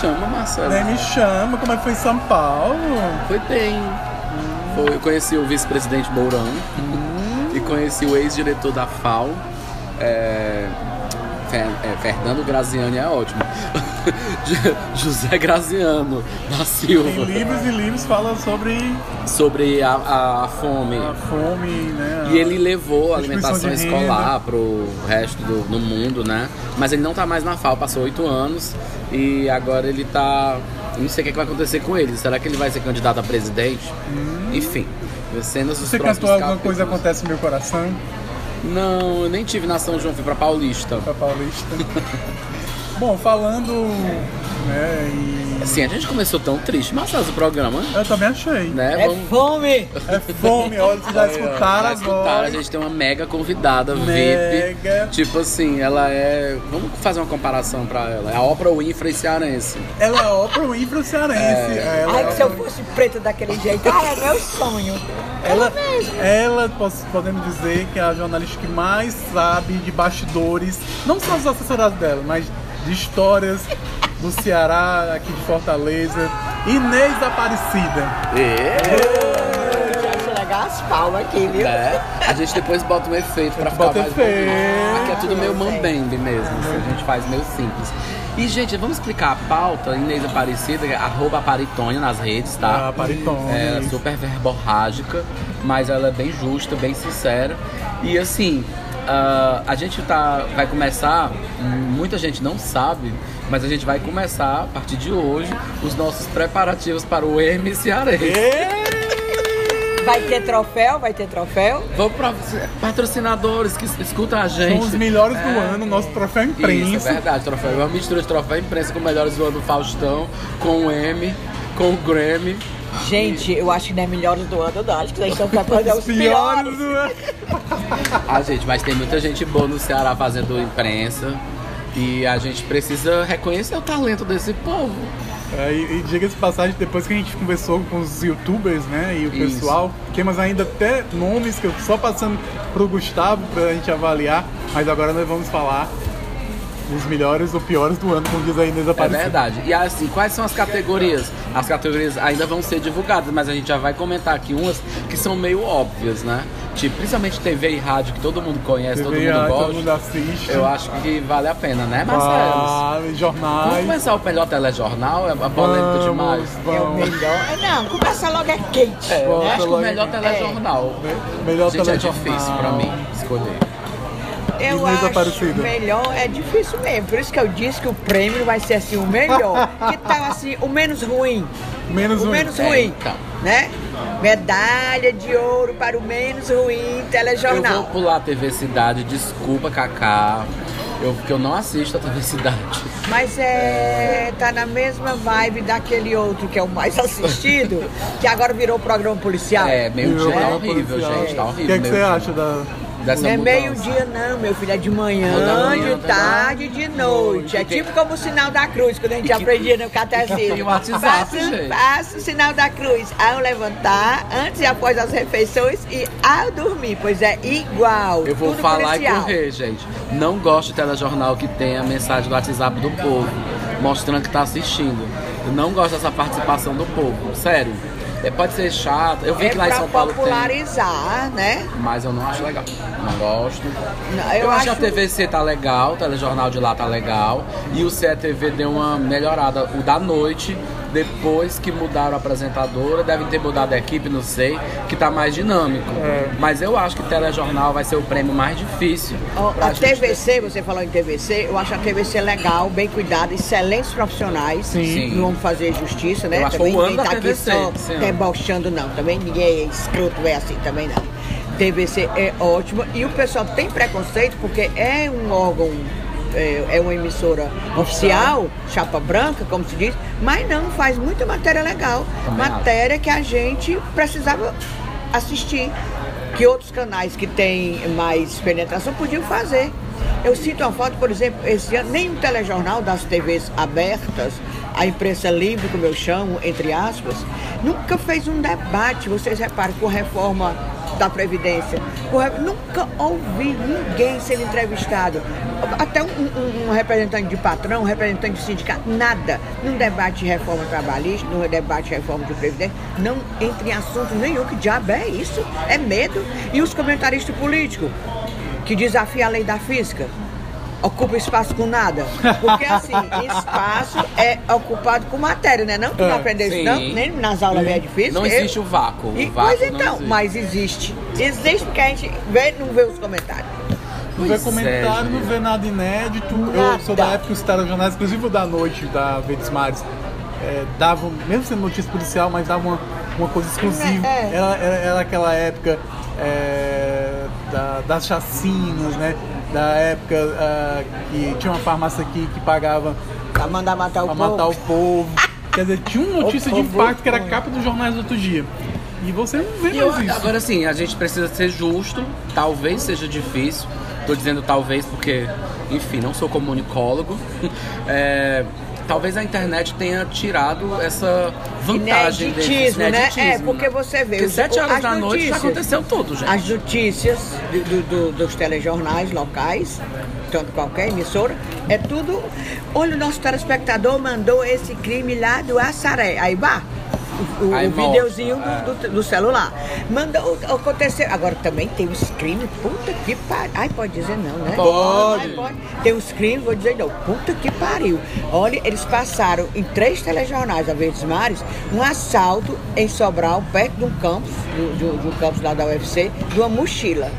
chama, Marcelo. Nem me chama, como é que foi em São Paulo? Foi bem. Foi, eu conheci o vice-presidente Mourão e conheci o ex-diretor da FAO. É, Fer- é, Fernando Graziani é ótimo. José Graziano da Tem Silva. livros e livros falam sobre Sobre a, a fome. a fome, né? E ele levou a alimentação escolar pro resto do no mundo, né? Mas ele não tá mais na FAO, passou oito anos e agora ele tá. Não sei o que, é que vai acontecer com ele. Será que ele vai ser candidato a presidente? Enfim, cenas dos Hum. Você cantou alguma coisa acontece no meu coração Não, eu nem tive na São João, fui pra Paulista. pra Paulista? Bom, falando, né, e Assim, a gente começou tão triste, mas faz o programa, eu também achei. né? É Vamos- fome! É fome, olha, vocês já escutaram Já a escutaram, a gente tem uma mega convidada Mega. VIP. Tipo assim, ela é. Vamos fazer uma comparação pra ela. É a Oprah Winfrey cearense. Ela é Oprah Winfrey cearense. Ela, Ai, que se eu fosse preta daquele jeito, ai, é meu sonho. ela, ela podemos dizer que é a jornalista que mais sabe de bastidores, não só dos assessorados dela, mas de histórias do Ceará, aqui de Fortaleza. Inês Aparecida. E, acho legal as palmas aqui, viu? né? A gente depois bota um efeito pra ficar Bota mais efeito. bonito. Aqui é tudo meio mambembe mesmo. assim, A gente faz meio simples. E, gente, vamos explicar a pauta. Inês Aparecida, é arroba Aparitônia nas redes, tá? A Paritona. É super verborrágica, mas ela é bem justa, bem sincera. E assim, ah, a gente tá, vai começar, muita gente não sabe, mas a gente vai começar a partir de hoje os nossos preparativos para o M Cearense. Vai ter troféu, vai ter troféu. Vamos para patrocinadores que escutam a gente. São os melhores do ano, nosso troféu Isso, é imprensa. verdade, troféu. É uma mistura de troféu imprensa com melhores do ano do Faustão, com o M, com o Grammy. Gente, eu acho que não é melhores do ano, não. Acho que vocês estão preparando Os os piores piores. do ano. Ah, gente, mas tem muita gente boa no Ceará fazendo imprensa. E a gente precisa reconhecer o talento desse povo. É, e e diga-se de passagem, depois que a gente conversou com os youtubers, né, e o Isso. pessoal, temos ainda até nomes que eu tô só passando pro Gustavo pra gente avaliar, mas agora nós vamos falar os melhores ou piores do ano, como diz a Inês É Aparecida. verdade. E assim, quais são as categorias? As categorias ainda vão ser divulgadas, mas a gente já vai comentar aqui umas que são meio óbvias, né? Tipo, principalmente TV e rádio, que todo mundo conhece, todo TV, mundo ah, gosta. todo mundo assiste. Eu acho que vale a pena, né, Marcelo? Ah, Vamos jornais. começar o melhor telejornal? É polêmico Vamos, demais. É o vamos. melhor. É, Não, começa logo é quente. É, eu acho que o melhor telejornal. Melhor Gente, é telejornal. difícil pra mim escolher. Eu Inês acho Aparecida. melhor, é difícil mesmo. Por isso que eu disse que o prêmio vai ser assim, o melhor. que tal assim, o menos ruim? Menos o um. menos É, ruim, então. né? Medalha de ouro para o menos ruim Eu vou telejornal. pular a TV Cidade, desculpa, Kaká. Eu, porque eu não assisto a TV Cidade. Mas é, tá na mesma vibe daquele outro que é o mais assistido, que agora virou programa policial. É, meio dia tá Viu? horrível, Policial. gente. Tá O horrível. que, é que você dia. acha da. Dessa Não é meio-dia, não, meu filho, é de manhã, manhã de também. tarde e de noite. É tipo como o sinal da cruz, quando a gente aprendia no catecismo. Faça, faça o sinal da cruz ao levantar, antes e após as refeições e ao dormir, pois é igual. Eu vou falar policial. e correr, gente. Não gosto de telejornal que tenha mensagem do WhatsApp do povo, mostrando que tá assistindo. Eu não gosto dessa participação do povo, sério. É, pode ser chato. Eu vi É que lá em São Paulo tem, popularizar, né? mas eu não acho legal. Não gosto. Não, Eu, eu acho que a TVC tá legal, o telejornal de lá tá legal. E o CETV deu uma melhorada. O da noite, depois que mudaram a apresentadora, devem ter mudado a equipe, não sei, que tá mais dinâmico. É. Mas eu acho que telejornal vai ser o prêmio mais difícil. Pra A gente TVC, você falou em TVC, eu acho a TVC legal, bem cuidada, excelentes profissionais. Sim. Não vamos fazer justiça, né? Eu acho que também o ano da tá aqui TVC, só ano. Debochando, não. Também ninguém é escroto, é assim também não. TVC é ótima e o pessoal tem preconceito porque é um órgão, é, é uma emissora oficial, chapa branca, como se diz, mas não faz muita matéria legal. Também matéria que a gente precisava assistir, que outros canais que têm mais penetração podiam fazer. Eu sinto uma foto, por exemplo, esse ano, nem o telejornal das TVs abertas, a imprensa livre, como eu chamo, entre aspas, nunca fez um debate, vocês reparam, com reforma da Previdência. Nunca ouvi ninguém sendo entrevistado. Até um, um- um representante de patrão, um representante de sindicato, nada. Num debate de reforma trabalhista, num debate de reforma de Previdência, não entra em assunto nenhum. Que diabo é isso? É medo. E os comentaristas políticos, que desafiam a lei da física? Ocupa espaço com nada. Porque assim, espaço é ocupado com matéria, né? Não? Tu não É, aprendeu isso, não? Nem nas aulas de física. Não eu- existe o vácuo. e, o vácuo pois então, existe. mas existe. Existe porque a gente vê, não vê os comentários. Não vê Pois comentário, é, não vê nada inédito. Eu Nada. sou da época que os telejornais, inclusive o da noite da Verdes Mares, é, davam, mesmo sendo notícia policial, mas davam uma, uma coisa exclusiva. É. Era, era, era aquela época é, da- das chacinas, né? Da época ah, que tinha uma farmácia aqui que pagava Pra mandar matar o pra povo. matar o povo. Quer dizer, tinha uma notícia de O povo- impacto que era a capa dos jornais do outro dia. E você não vê E eu- mais isso. agora sim, a gente precisa ser justo, talvez seja difícil. Tô dizendo talvez porque, enfim, não sou comunicólogo. É, talvez a internet tenha tirado essa vantagem desse Ineditismo, né? ineditismo, É, porque você vê. Porque sete horas as da noite já notícias- aconteceu tudo, gente. As notícias do- do- dos telejornais locais, tanto qualquer emissora, é tudo. Olha, o nosso telespectador mandou esse crime lá do Assaré. Aí vá. O, o- videozinho do, do- do celular. Mandou aconteceu. Agora também tem uns crimes, puta que pariu. Ai, pode dizer não, né? Pode. Ai, pode. Tem uns crimes, vou dizer não. Puta que pariu. Olha, eles passaram em três telejornais da Verdes Mares um assalto em Sobral, perto de um campus, do, do, do campus lá da UFC, de uma mochila.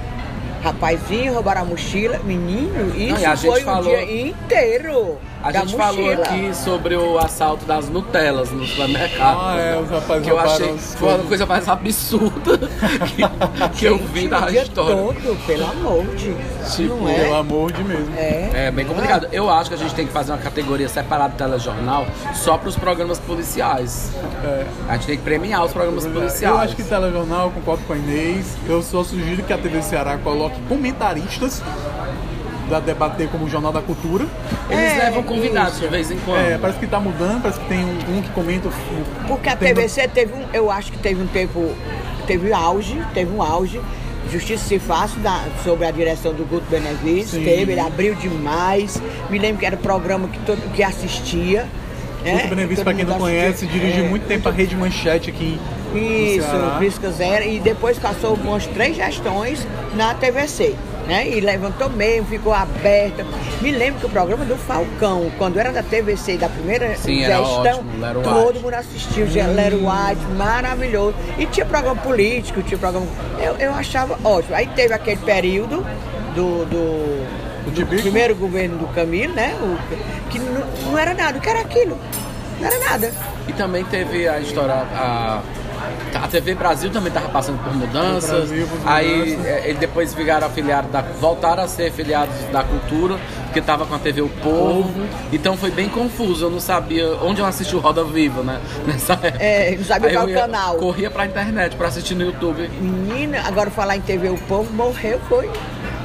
Rapazinho, roubaram a mochila, menino, isso a gente foi falou- o dia inteiro. A da gente falou mochila. aqui sobre o assalto das Nutelas no supermercado. Ah, é, os rapazes Que eu achei foi a coisas. coisa mais absurda que, que eu vi da dia história. Todo, pelo amor de Tipo, não Pelo é? amor de mesmo. É. É bem complicado. Eu acho que a gente tem que fazer uma categoria separada do telejornal só para os programas policiais. É. A gente tem que premiar os programas policiais. Eu acho que telejornal, eu concordo com a Inês. Eu só sugiro que a TV Ceará coloque comentaristas para debater como o Jornal da Cultura. Eles É, levam convidados isso. de vez em quando. É, parece que tá mudando, parece que tem um, um que comenta o. o Porque a TVC teve um, eu acho que teve um tempo, teve auge, teve um auge. Justiça se faz da- sobre a direção do Guto Benevides, Sim. teve, ele abriu demais. Me lembro que era programa que todo que assistia. né? Guto Benevides, Todo para quem não conhece, assistia. dirigiu É, muito tempo a Rede Manchete aqui no Isso, Ceará. Prisca Zero. E depois passou umas três gestões na TVC. Né? E levantou mesmo, ficou aberta. Me lembro que o programa do Falcão, quando era da TVC, da primeira Sim, gestão, ótimo, todo mundo assistiu, hum. Lero White, maravilhoso. E tinha programa político, tinha programa. Eu, eu achava ótimo. Aí teve aquele período do. do do primeiro governo do Camilo, né? O, que não, não era nada, o que era aquilo? Não era nada. E também teve a história. A, a TV Brasil também estava passando por mudanças. Brasil, por aí mudanças. é, eles depois viraram afiliados da. voltaram a ser afiliados da cultura, porque estava com a TV O Povo. Então foi bem confuso. Eu não sabia onde eu assisti o Roda Viva, né? Nessa época. É, não sabia qual canal. Corria pra internet pra assistir no YouTube. Menina, agora falar em TV, o povo morreu, foi.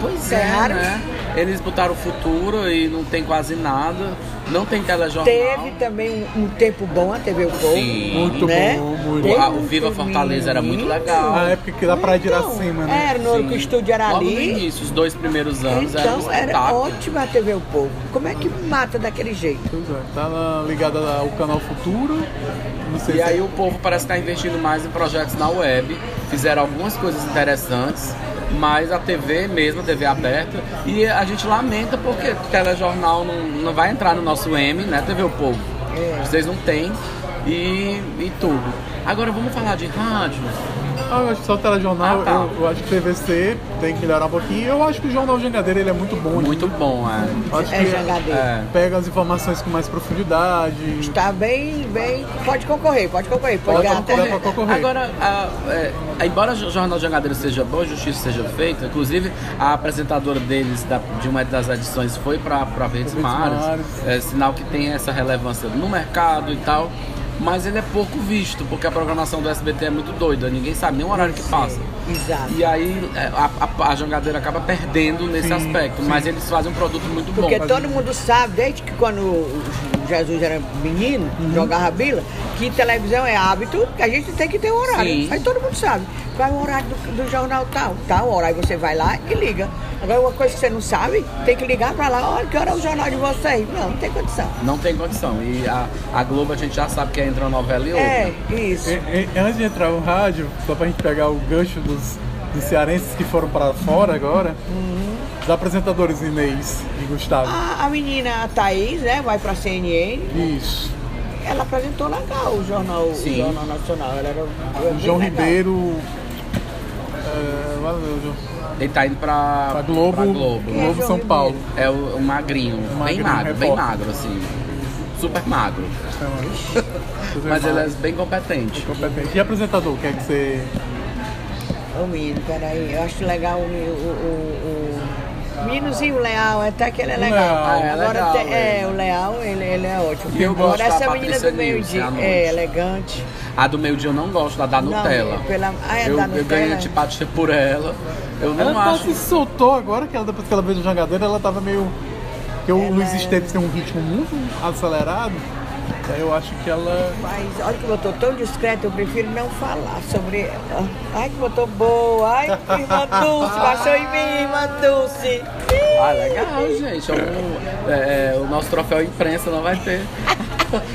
Pois é, né? Eles botaram o futuro e não tem quase nada. Não tem telejornal. Teve também um, um tempo bom a TV O Povo. Sim. Muito né? bom, muito Ah, um o Viva Fortaleza era muito legal. Na época que da Praia de Então, Iracema, né? Era no hora que o estúdio era Logo no ali. início, os dois primeiros anos era um Então era ótima a TV O Povo. Como é que mata daquele jeito? Pois é, tá na- ligada ao canal Futuro. Não sei E se aí o povo parece estar investindo mais em projetos na web. Fizeram algumas coisas interessantes, mas a TV mesmo, a TV aberta. E a gente lamenta porque o telejornal não, não vai entrar no nosso M, né? TV O Povo. É. Vocês não têm. E, e tudo. Agora vamos falar de rádio. Ah, eu acho que só o telejornal, Ah, tá. eu, eu acho que o TVC tem que melhorar um pouquinho. Eu acho que o Jornal Jangadeiro ele é muito bom. Muito bom, é. Acho É que jangadeiro. É. pega as informações com mais profundidade. Está bem, bem. Pode concorrer, pode concorrer. Pode, Pode ganhar concorrer. até- concorrer. Agora, a- é, embora o Jornal Jangadeiro seja bom, a justiça seja feita, inclusive a apresentadora deles da- de uma das edições foi para Verdes Mares, Mares. é, sinal que tem essa relevância no mercado e tal. Mas ele é pouco visto, porque a programação do SBT é muito doida, ninguém sabe nem o horário que passa. Exato. E aí é, a, a, a jangadeira acaba perdendo nesse Sim, aspecto, sim. mas eles fazem um produto muito Porque bom. todo mundo sabe, desde que quando Jesus era menino, Uhum. jogava bila, que televisão é hábito, que a gente tem que ter um horário. Sim. Aí todo mundo sabe. Qual é o horário do, do jornal tal? Tal. Aí você vai lá e liga. Agora, uma coisa que você não sabe, tem que ligar pra lá, olha, que hora é o jornal de vocês? Não, não tem condição. Não tem condição. E a, a Globo a gente já sabe que entra uma novela e outra. É, isso. E- e- antes de entrar no rádio, só pra gente pegar o gancho dos, dos cearenses que foram para fora agora, os apresentadores Inês e Gustavo. A, a menina a Thaís, né, vai pra CNN, Isso. ela apresentou legal o jornal, o jornal Nacional. Ela era O João legal. Ribeiro. É, valeu, João. Ele tá indo pra, Pra Globo, pra Globo. É Globo João São? Paulo. É o, o magrinho, bem magrinho, magro, bem repórter. magro, assim. Super magro. Então, Mas ele é bem competente. competente. E apresentador, o que é que você. Ô menino, peraí, eu acho legal o, o, o, o meninozinho Leal, até que ele é O legal. Leal. Ah, é Agora legal, tem- é, ele. o Leal, ele, ele é ótimo. E eu Agora gosto da essa menina Patrícia do meio Nilce, dia à noite. é elegante. A do meio dia eu não gosto, da da Não, Nutella. é pela- ah, é eu, da eu Nutella? ganhei antipatia por ela. Eu não Ela tá acho. se soltou agora, que ela, depois que ela veio do Jangadeiro, ela tava meio. Porque o Ela Luiz é- Esteves tem um ritmo muito acelerado. Aí eu acho que ela. Mas olha que eu tô tão discreta, eu prefiro não falar sobre ela. Ai, que eu tô boa. Ai, que irmã Dulce, baixou em mim, irmã Dulce. Ah, legal, gente. É um- é, é, o nosso troféu imprensa não vai ter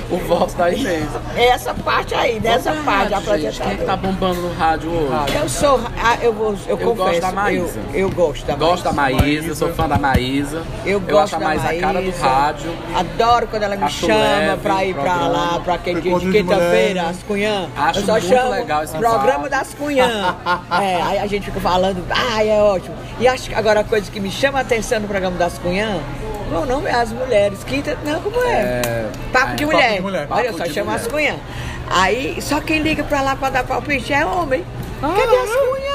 o voto da Inês. Essa parte aí, dessa Vamos parte, lá, a gente. Quem é que tá bombando no rádio hoje? Eu sou, ah, eu vou, eu, Eu confesso, gosto da Maísa. Eu, eu gosto da Gosto da Maísa. Maísa, eu sou fã da Maísa. Eu gosto acho a da Maísa a cara do Maísa. rádio. Adoro quando ela me Acho chama leve pra ir pra programa. lá, pra aquele dia de quinta-feira, as cunhã. Acho eu só muito chamo legal esse Programa das cunhã. é, aí a gente fica falando, ai, é ótimo. E acho que agora a coisa que me chama a atenção no programa das cunhã, não, não é as mulheres. Quinta, não, como é? É, Papo é, de papo mulher. de mulher. Olha, Papo só de chamo mulher. as cunhã. Aí, só quem liga pra lá pra dar palpite é homem. Cadê as cunhã?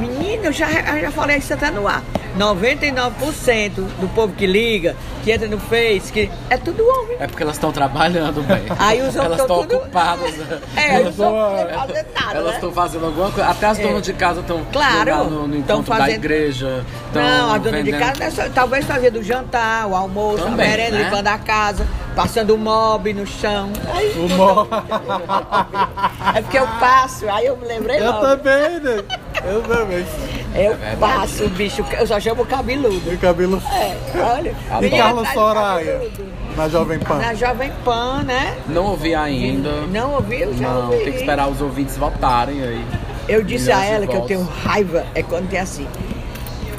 Menina, eu já, eu já falei isso até no ar. 99% do povo que liga, que entra no Face, que é tudo homem. É porque elas estão trabalhando bem. Aí os homens Elas tão estão tudo- ocupadas. É, Elas eles não tão, podem fazer nada, Elas né? estão fazendo alguma coisa. Até as donas de casa estão Claro, no, no encontro da fazendo- igreja. tão Não, a dona de casa é só- talvez fazia do jantar, o almoço, Também, a merenda, né? limpando a casa, passando o mob no chão. Aí, O mo- é porque eu passo, aí eu me lembrei Eu logo. também, né? Eu também. Eu verdade. passo o bicho, eu só chamo cabeludo. Meu cabelo. É, olha. A E tá de Soraya, cabeludo. na Jovem Pan. Na Jovem Pan, né? Não ouvi ainda. Não ouviu? Já Não, ouvi. tem que esperar os ouvintes votarem aí. Eu disse a ela que eu tenho raiva, é quando tem assim.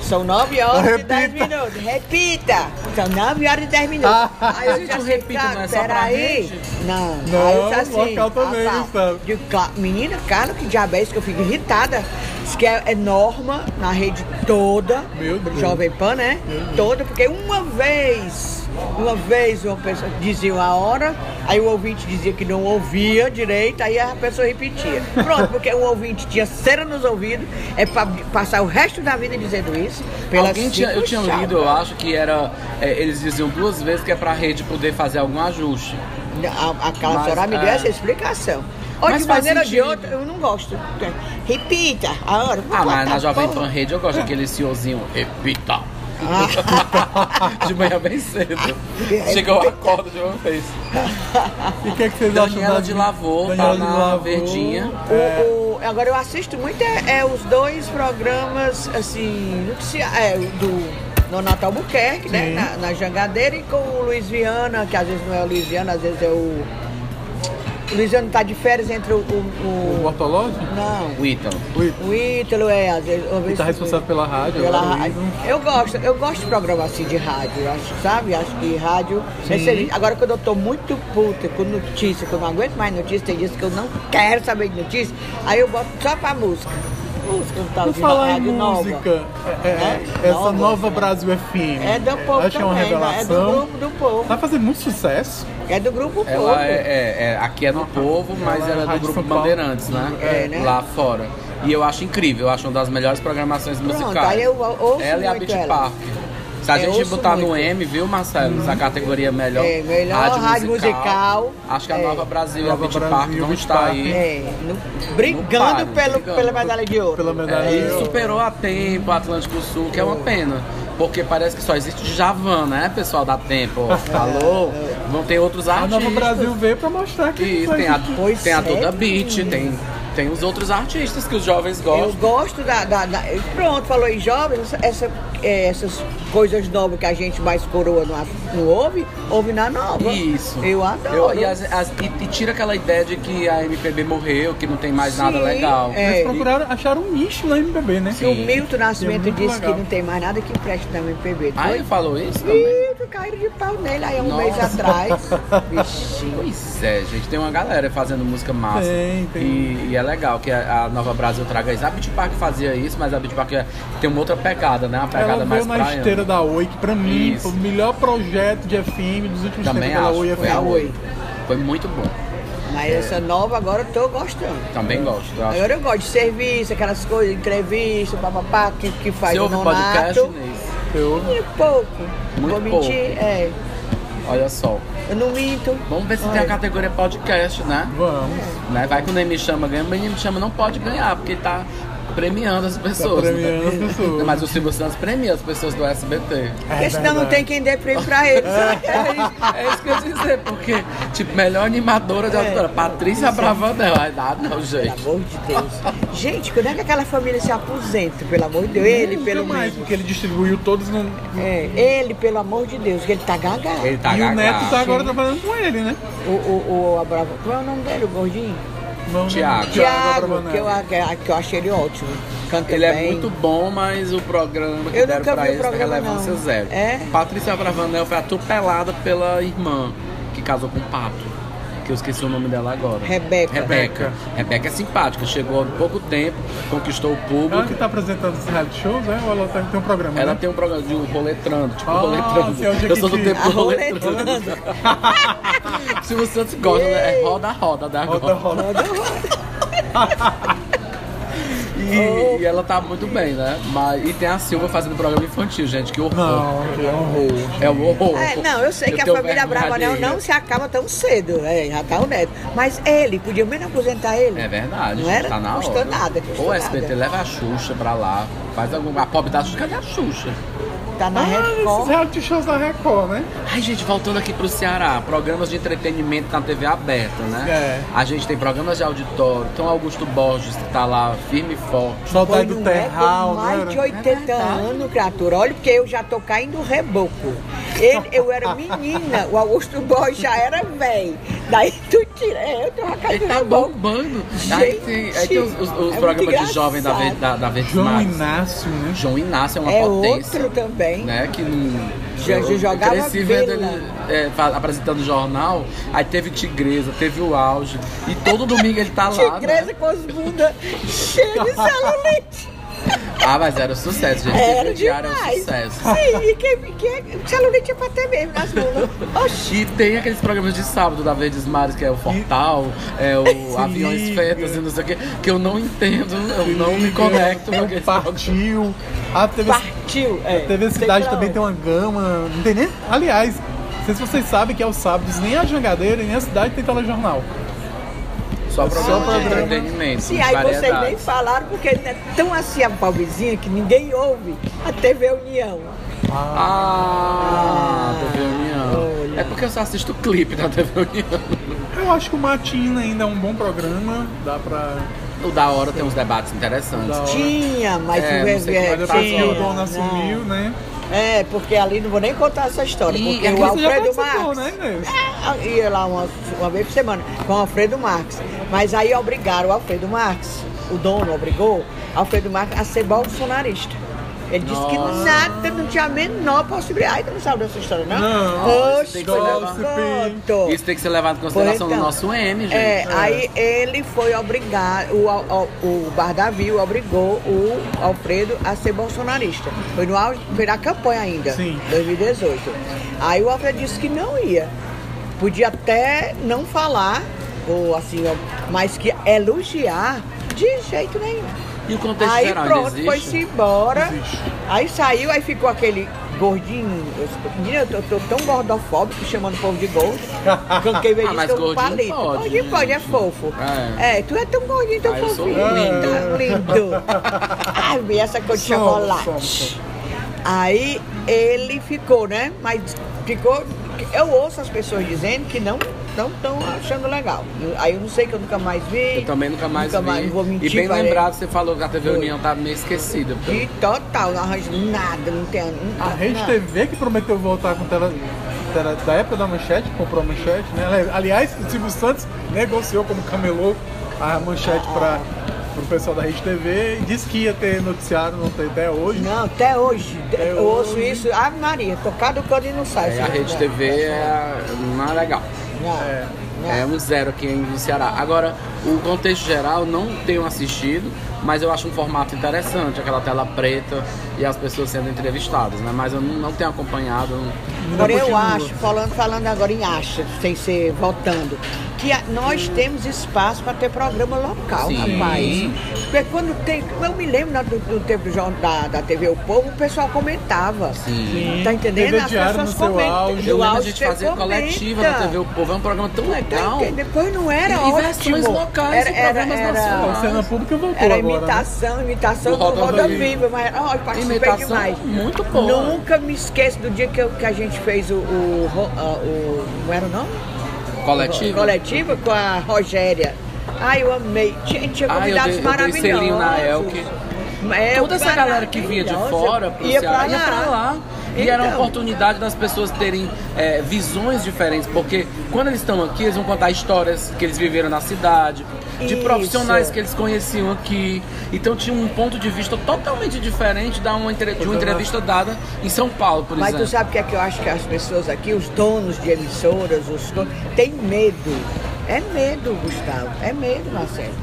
São 9 horas e 10 Repita. minutos. Repita! São 9 horas e 10 minutos. Aí eu assim, repita cara, não é só pra peraí. Não, Não, aí eu disse assim. local também, ah, tá. Digo, menina, cara, que diabo é isso que eu fico irritada. Diz que é, é norma na rede toda, Meu Deus. Jovem Pan, né? Toda, porque uma vez, uma vez uma pessoa dizia a hora, aí o ouvinte dizia que não ouvia direito, aí a pessoa repetia. Pronto, porque o ouvinte tinha cera nos ouvidos, é pra passar o resto da vida dizendo isso. Alguém tinha, eu tinha lido, eu acho que era. é, eles diziam duas vezes que é pra rede poder fazer algum ajuste. A, a me deu é. essa explicação. Ou Mas de maneira ou de outra, eu não gosto. Repita a hora. Ah, mas na Jovem. Pan Rede eu gosto daquele senhorzinho. Repita. De manhã bem cedo. Chegou a acorda de uma vez. E o que, é que vocês Daniela acham de Lavô, tá Daniela de na Lavô. Verdinha. O- É, o- agora eu assisto muito é, é os dois programas assim noticia, é, o do Nonato Albuquerque, né? Sim. Na, na Jangadeira e com o Luiz Viana, que às vezes não é o Luiz Viana, às vezes é o. O Luiz Viana tá de férias entre o. o, o Bortolozzi? não. O Ítalo. O Ítalo é, às vezes. uma Ele tá responsável pela rádio. Pela rádio. Eu gosto, eu gosto de programa assim de rádio, acho, sabe? Acho que rádio. é. Agora quando eu tô muito puta com notícia, que eu não aguento mais notícia, tem dias que eu não quero saber de notícia, aí eu boto só pra música. Música um tal Por de falar em rádio nova. música, é, é, É? essa Nova. nova Brasil FM. É do povo Acho é uma também, né? é do revelação. grupo do povo. Tá fazendo muito sucesso. É do grupo povo. Ela é, é- é- aqui é no Povo, mas Ela é ela é do Grupo. Bandeirantes, né? É, né? Lá fora. E eu acho incrível, eu acho uma das melhores programações Pronto, musicais. aí eu ouço ela e a Beach ela. Park. Se a Eu gente botar no muito. M, viu, Marcelo? Nessa categoria melhor, É, melhor rádio musical. Acho que a É. Nova Brasil e a Beach Park vão estar aí. É, no- brigando, párea, pelo, brigando. pela medalha de ouro. Pela medalha. É, de ouro. superou a tempo o Atlântico Sul, que é uma pena. Porque parece que só existe Javan, né, pessoal da Tempo? Falou? Vão ter outros A artistas. Nova Brasil veio pra mostrar que só tem a, Pois tem a é, Duda Beat, tem, tem os outros artistas que os jovens Eu gostam. gosto da, da- da- Pronto, falou em jovens, essa, é, essas coisas novas que a gente mais coroa não, não ouve, ouve na nova. Isso. Eu adoro. Eu- e, as- as- e- e tira aquela ideia de que a MPB morreu, que não tem mais nada Sim, legal. é. Eles procuraram, acharam um nicho na MPB, né? O Milton Nascimento é disse legal. que não tem mais nada que preste na MPB. Ah, ele falou isso também? Milton caiu de pau nele aí há um Nossa. mês atrás. Bichinho. Pois é, gente, tem uma galera fazendo música massa. Tem, tem. E, e é legal que a, a Nova Brasil traga isso. A Beat Park fazia isso, mas a Beat Park é- tem uma outra pegada, né? Uma pegada Ela mais veio na praiana. esteira da Oi, que pra mim Isso. o melhor projeto de FM dos últimos Também tempos acho, Oi foi a. Oi. Foi muito bom. Mas essa nova agora eu tô gostando. Também gosto. Eu acho. Agora eu gosto de serviço, aquelas coisas, entrevista, papapá, que, que faz Você o ouve podcast, Inês? Eu, E pouco. Muito Vou mentir, é. Olha só. Eu não minto. Vamos ver se tem a Olha. categoria podcast, né? vamos. né? Vai quando ele me chama ganha, mas ele me chama não pode ganhar, porque tá premiando as pessoas. Tá premiando né? as pessoas. Mas o Silvio Santos premia as pessoas do SBT. Porque senão não tem quem dê prêmio pra eles. É isso, é isso que eu ia dizer, porque, tipo, melhor animadora de auditório, Patrícia Bravanel. Ai, dá não, Pelo gente. amor de Deus. Gente, quando é que aquela família se aposenta? Pelo amor de Deus. Ele, Nunca pelo mais, menos. porque ele distribuiu todos no. É, ele, pelo amor de Deus, que ele tá gagado. Ele tá e o Neto tá agora trabalhando com ele, né? O, o, o Abrava. Qual é o nome dele, o gordinho? Tiago. Que eu, que, eu achei ele ótimo. Canta Ele é bem. muito bom, mas o programa que Eu deram nunca pra ele tem programa, relevância não. zero. É? Patrícia Bravanel foi atropelada pela irmã, que casou com o Pato. Que eu esqueci o nome dela agora. Rebeca. Rebeca. Rebeca é simpática, chegou há pouco tempo, conquistou o Ela público. que tá apresentando os reality shows, né? Ou ela tem tem um programa? Ela né? tem um programa de roletrando, tipo Ah, roletrando. é Eu sou do tempo do roletrando. Silvio Santos gosta, né? É roda, roda, da Roda, roda. roda. E, e ela tá muito bem, né? Mas, e tem a Silva fazendo programa infantil, gente, que horror. Não, que é um horror. É o horror. É, não, eu sei que a tenho família vergonha Bravanel alheia. não se acaba tão cedo, é, já tá o neto. Mas ele, podia menos aposentar ele. É verdade, Não era? tá na Custou hora. nada, custou Ou SBT nada. leva a Xuxa pra lá, faz algum. A pobre da Xuxa, cadê a Xuxa? Tá na Ah, esses Record. reality shows da Record, né? Ai, gente, voltando aqui pro Ceará, programas de entretenimento na TV aberta, né? É. A gente tem programas de auditório, então Augusto Borges que tá lá firme e forte. Saudade do Terral, mais né? de 80 anos, criatura. Olha, porque eu já tô caindo reboco. Ele, eu era menina, o Augusto Borges já era velho. Daí tu tira, é, eu tô já Ele caindo tá bombando. Aí tem, aí tem os, os- os é programas de jovem da, da, da Verdes João Mares. Inácio, né? João Inácio é uma É potência. outro também. Né, que não. Eu jogava cresci vendo vela. ele é, apresentando jornal, aí teve Tigresa, teve o auge, e todo domingo ele tá lá. Tigresa né? com as bundas cheias de celulite. Ah, mas era sucesso, gente. Era TV Diário é um demais. sucesso. Sim, e que, que celulite é pra ter mesmo nas bundas. Oxi. E tem aqueles programas de sábado da Verdes Mares, que é o Fortal, é o Aviões liga. Fetas e não sei o que, que eu não entendo, eu não me conecto com Tem aqueles o programas. Partiu. A TV, Partiu. É. a TV Cidade pra também tem uma gama. Não tem nem. Aliás, não sei se vocês sabem que aos sábados nem a Jangadeira nem a cidade tem telejornal. Só programa de entretenimento, Sim, aí vocês nem falaram, porque é tão assim a que ninguém ouve a TV União. Ah, TV União. olha. É porque eu só assisto clipe da TV União. Eu acho que o Matina ainda é um bom programa. Dá pra. O da hora tem uns debates interessantes. Tinha, mas É, o é depois que o tinha, dono não. assumiu, né? É, porque ali não vou nem contar essa história, E porque aqui o Alfredo Marques. né? Ah, ia lá uma, uma vez por semana com o Alfredo Marques. Mas aí obrigaram o Alfredo Marques, o dono obrigou Alfredo Marques a ser bolsonarista. Ele disse que nada, não tinha a menor possibilidade. Ai, tu não sabe dessa história, não? Não. Oxe, Tem levado-. Isso tem que ser levado em consideração Pois no então. nosso M, gente. É, aí ele foi obrigado, o, o, o Bardavil obrigou o Alfredo a ser bolsonarista. Foi, no, foi na campanha ainda, Sim. 2018. Aí o Alfredo disse que não ia. Podia até não falar, ou assim, mas que elogiar de jeito nenhum. E o contexto Aí geral pronto, existe? foi-se embora. Existe. Aí saiu, aí ficou aquele gordinho. Eu, menina, eu tô, tô tão gordofóbico chamando o povo de gordo. Quem vê Ah, mas gordinho palito. pode, Gordinho né? pode, é fofo. É. tu é tão gordinho, tão Ah, eu sou fofinho. lindo. Tá lindo. Ai, essa cor de chocolate. Aí ele ficou, né? Mas ficou. Eu ouço as pessoas dizendo que não estão achando legal. Eu- Aí eu não sei que eu nunca mais vi. Eu também nunca mais nunca vi. Mais, não vou mentir, e bem parei. lembrado, você falou que a TV Foi. União tá meio esquecida. De total, não arranjo nada, não tem. Não, A Rede não. TV que prometeu voltar com tela, tela da época da manchete, comprou a manchete, né? Aliás, o Silvio Santos negociou como camelô a manchete para o pessoal da Rede TV e disse que ia ter noticiário, não tem até hoje. Não, até hoje. Até eu ouço hoje. isso, Ave Maria, tocado quando e não sai. É, a Rede TV é, não é legal. Não, É. não. É um zero aqui em Ceará. Agora, o contexto geral não tenho assistido, mas eu acho um formato interessante, aquela tela preta e as pessoas sendo entrevistadas, né? Mas eu não, não tenho acompanhado. Agora eu acho, falando, falando agora em acha, sem ser votando, que a- nós temos espaço para ter programa local, Sim. rapaz. Porque quando tem. Eu me lembro na- do, do tempo do da, da TV O Povo, o pessoal comentava. Sim. Tá entendendo? TV As Diário pessoas no seu comentam. auge. Eu lembro a auge gente fazer comenta. coletiva na TV O Povo, é um programa tão Tá legal. entendendo? Depois não era E ótimo. versões locais e programas nacionais. A cena pública voltou Era agora. né? imitação, imitação Do Roda Roda Viva. Mas ó, eu participei Imitação demais. muito boa. Nunca me esqueço do dia que, eu- que a gente fez o, o, ah, o. Como era o nome? Coletiva. Coletiva com a Rogéria. Ai, eu amei. Tinha, tinha Ah, eu convidados dei- eu dei na Elke. É, Toda essa galera que vinha de fora pro Ceará ia pra lá. E era uma Então, oportunidade das pessoas terem é, visões diferentes, porque quando eles estão aqui, eles vão contar histórias que eles viveram na cidade, de Isso. profissionais que eles conheciam aqui. Então tinha um ponto de vista totalmente diferente da uma, de uma entrevista dada em São Paulo, por Mas exemplo. tu sabe o que é que eu acho que as pessoas aqui, os donos de emissoras, os donos, têm medo. É medo, Gustavo. É medo, Marcelo.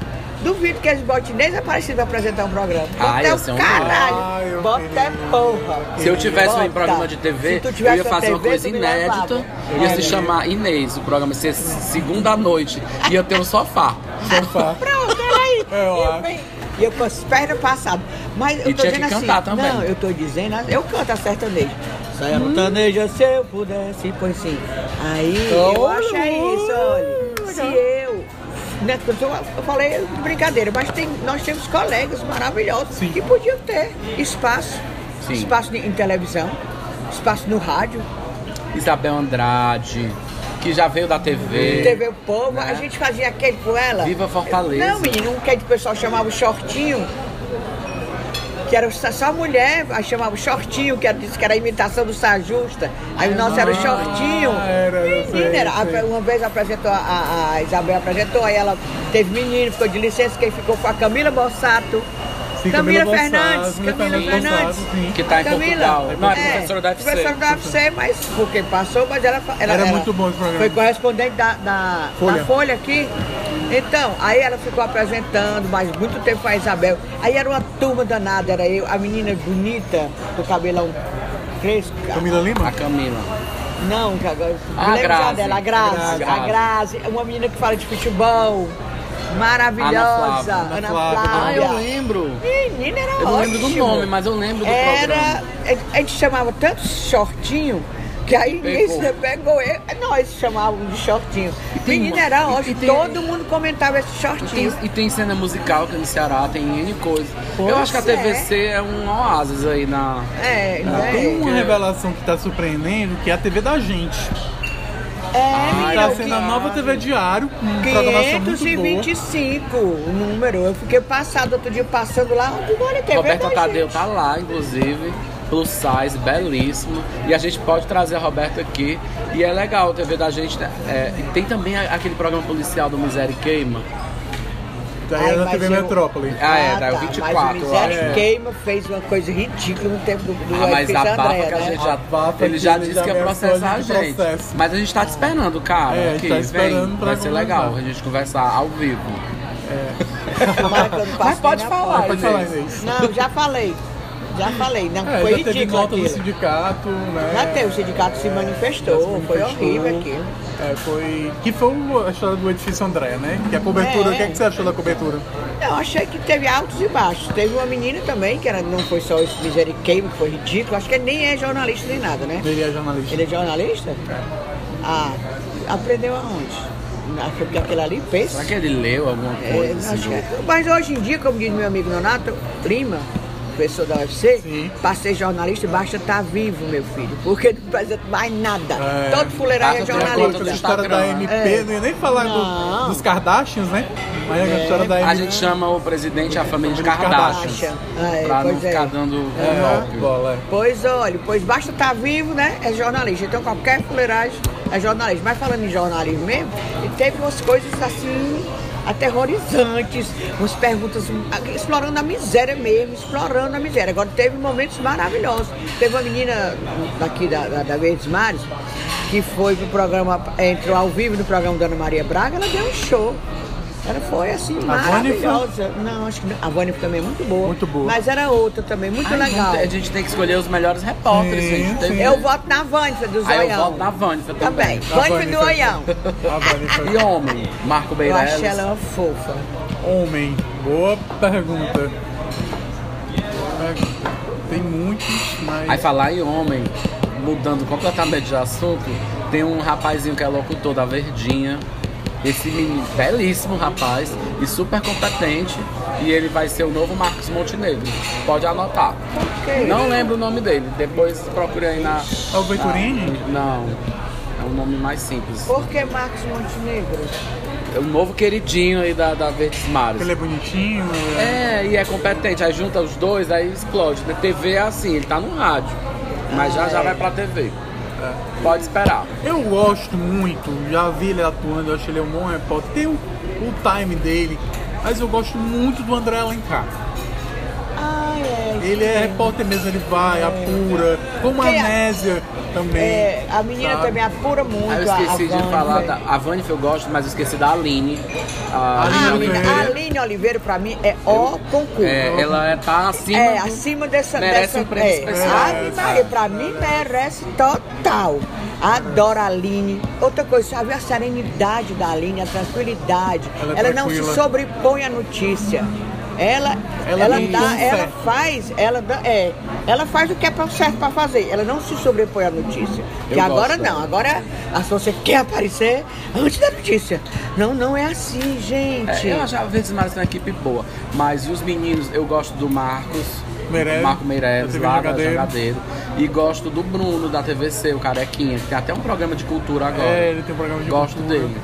Duvido que eles botem nem aparecido pra apresentar um programa. Ah, Bota ia ser um caralho. Eu Bota é queria. porra. Se eu tivesse um Bota. programa de TV, eu ia fazer uma TV, coisa tu me inédita. Ia É. se chamar Inês. O programa ia ser segunda noite. Ia ter um sofá. Sofá. Pronto, olha aí. Eu E acho. E eu com as pernas passadas. Mas eu E tô tinha dizendo que assim. cantar também. Não, eu tô dizendo, eu canto a sertaneja. Sertaneja se eu pudesse, pois sim. Aí eu Olha, acho é isso, olha. Se eu. Né, eu falei de brincadeira, mas tem, nós temos colegas maravilhosos Sim. que podiam ter espaço. Sim. Espaço em televisão, espaço no rádio, Isabel Andrade, que já veio da TV. TV O Povo, né? a gente fazia aquele com ela. Viva Fortaleza. Não, menino, um que o pessoal chamava o shortinho. Que era só mulher, aí chamava shortinho, que era, disse que era a imitação do Sajusta. Aí o nosso era o shortinho. Ah, era, Menina, era, sei. uma vez apresentou, a, a- a Isabel apresentou, aí ela teve menino, ficou de licença, quem ficou foi a Camila Bossato. Sim, Camila, Camila Fernandes, Bossato, Camila Camila Fernandes. Que tá em Portugal. Não, é professora da UFC. Professora da UFC, mas porque passou, mas ela, ela Era muito bom esse programa. Foi correspondente da, da, Folha. da Folha aqui. Então, aí ela ficou apresentando, mas muito tempo com a Isabel. Aí era uma turma danada, era eu, a menina bonita, do cabelão crespo. Camila Lima? A Camila. Não, que agora. Já Grazi. dela, a Grazi. A A Grazi. Grazi, uma menina que fala de futebol. Maravilhosa. Ana Ana Flávia. Flávia. Ah, eu lembro. Menina, era Eu não lembro do ótimo. nome, mas eu lembro do Era. programa. A gente chamava tanto shortinho que aí Pegou. se pegou. Eu, nós chamávamos de shortinho. tem Menina, era ótimo. tem- Todo mundo comentava esse E tem, shortinho. e tem cena musical aqui no Ceará, tem N coisas. Pois Eu acho que a é. TVC é. um oásis aí na. É, né? Tem uma É. revelação que tá surpreendendo, que é a TV da gente. É, Ah, Tá sendo a nova TV Diário, com programação muito boa. 525 o número. Eu fiquei passado outro dia passando lá. Olha, TV Roberta da Tadeu gente. tá lá, inclusive. Plus size, belíssimo. E a gente pode trazer a Roberta aqui. E é legal a TV da gente. né? É, e tem também a- aquele programa policial do Miséria e Queima. Daí Ai, é da TV eu- Metrópole. Ah, é, da tá, 24, Mas o acho. Queima fez uma coisa ridícula no tempo do, do Ah, mas a bafa André, que a né? gente já. Abafa Ele já disse que ia ameaçou processar a gente. processo. Mas a gente tá te esperando, cara. É, a gente aqui, tá vem. esperando pra Vai ser legal a gente conversar ao vivo. Passe Mas pode falar, falar. Não, já falei. Já falei, não, É, foi já teve ridículo nota do aquilo. sindicato, né? Já teve, o sindicato se É, manifestou, já se foi manifestou. horrível aquilo. É, foi. Que foi o- a história do edifício André, né? Que a cobertura, É. o que, é que você achou da cobertura? Eu achei que teve altos e baixos. Teve uma menina também, que era, não foi só esse miseriqueiro, que foi ridículo. Acho que ele nem é jornalista nem nada, né? Ele é jornalista. Ele é jornalista? Ah, aprendeu aonde? Porque aquele ali pensa. Será que ele leu alguma É, coisa? assim, acho que do- é. Mas hoje em dia, como diz meu amigo Nonato Lima, professor da UFC, Sim. para ser jornalista basta estar vivo, meu filho. Porque não precisa mais nada. É. Todo fuleiragem é ter a essa jornalista. história da Instagram, MP, É. não ia nem falar do- dos Kardashians, né? Mas a história da MP. A gente chama o presidente a família de Família Kardashian. É, pra não pois é. ficar dando É, golpe. bola, é. Pois olha, pois basta estar vivo, né? É jornalista. Então qualquer fuleiragem é jornalista. Mas falando em jornalismo mesmo, e teve umas coisas assim aterrorizantes, umas perguntas explorando a miséria mesmo, explorando a miséria. Agora teve momentos maravilhosos. Teve uma menina daqui da, da, da Verdes Mares que foi pro programa, entrou ao vivo no programa da Ana Maria Braga, ela deu um show. Ela foi assim, A foi? maravilhosa. Não, acho que não. a Vânia também é muito boa. Muito boa. Mas era outra também, muito Ai, legal. A gente tem que escolher os melhores repórteres. Sim, gente. Tem- sim. Eu voto na Vânia do Aí eu Zoião. voto na Vânia também. Também. A Vânia do foi- Oião. A Vânia foi- E homem? Marco Eu Beireles. acho ela uma fofa. Homem. Boa pergunta. É, Tem muitos, mas. Aí falar em homem, mudando completamente de assunto, tem um rapazinho que é locutor da Verdinha. Esse menino, belíssimo rapaz e super competente. E ele vai ser o novo Marcos Montenegro. Pode anotar. quê? Não lembro o nome dele. Depois procure aí na. É o Venturini? Não. É um nome mais simples. Por que Marcos Montenegro? É o novo queridinho aí da, da Verdes Mares. Ele é bonitinho. é- É, e é competente. Aí junta os dois, aí explode. Na TV é assim, ele tá no rádio. Mas já Ah, já é. vai pra TV. Pode esperar. Eu gosto muito, já vi ele atuando, eu acho ele um bom repórter. Tem o, o time dele, mas eu gosto muito do André Alencar. Ah, é. Ele é repórter mesmo, ele vai, apura. Como a é? Amnésia também. É, a menina sabe? também apura muito. Aí eu a- esqueci a de Vânia. falar da. A Vânia eu gosto, mas eu esqueci da Aline. A Aline A Oliveira. Aline, a Aline Oliveira, pra mim, é o concurso. É, ela é, tá acima. É, acima dessa. Merece dessa um prêmio é. especial. Ave Maria, pra mim merece total. Adoro a Aline. Outra coisa, sabe a serenidade da Aline, a tranquilidade. Ela é Ela não se sobrepõe à notícia. Ela, Ela ela, dá, ela faz, ela dá- é, ela faz o que é certo pra fazer. Ela não se sobrepõe à notícia. Que agora gosto não, agora a se você quer aparecer antes da notícia. Não, não é assim, gente. É, eu achava vezes mais uma equipe boa. Mas e os meninos, eu gosto do Marcos. Meirelles, Marco Meireles, lá Jogadeiro. da Jogadeiro. E gosto do Bruno, da TVC, o Carequinha, que tem até um programa de cultura agora. É, ele tem um programa de Gosto cultura. dele.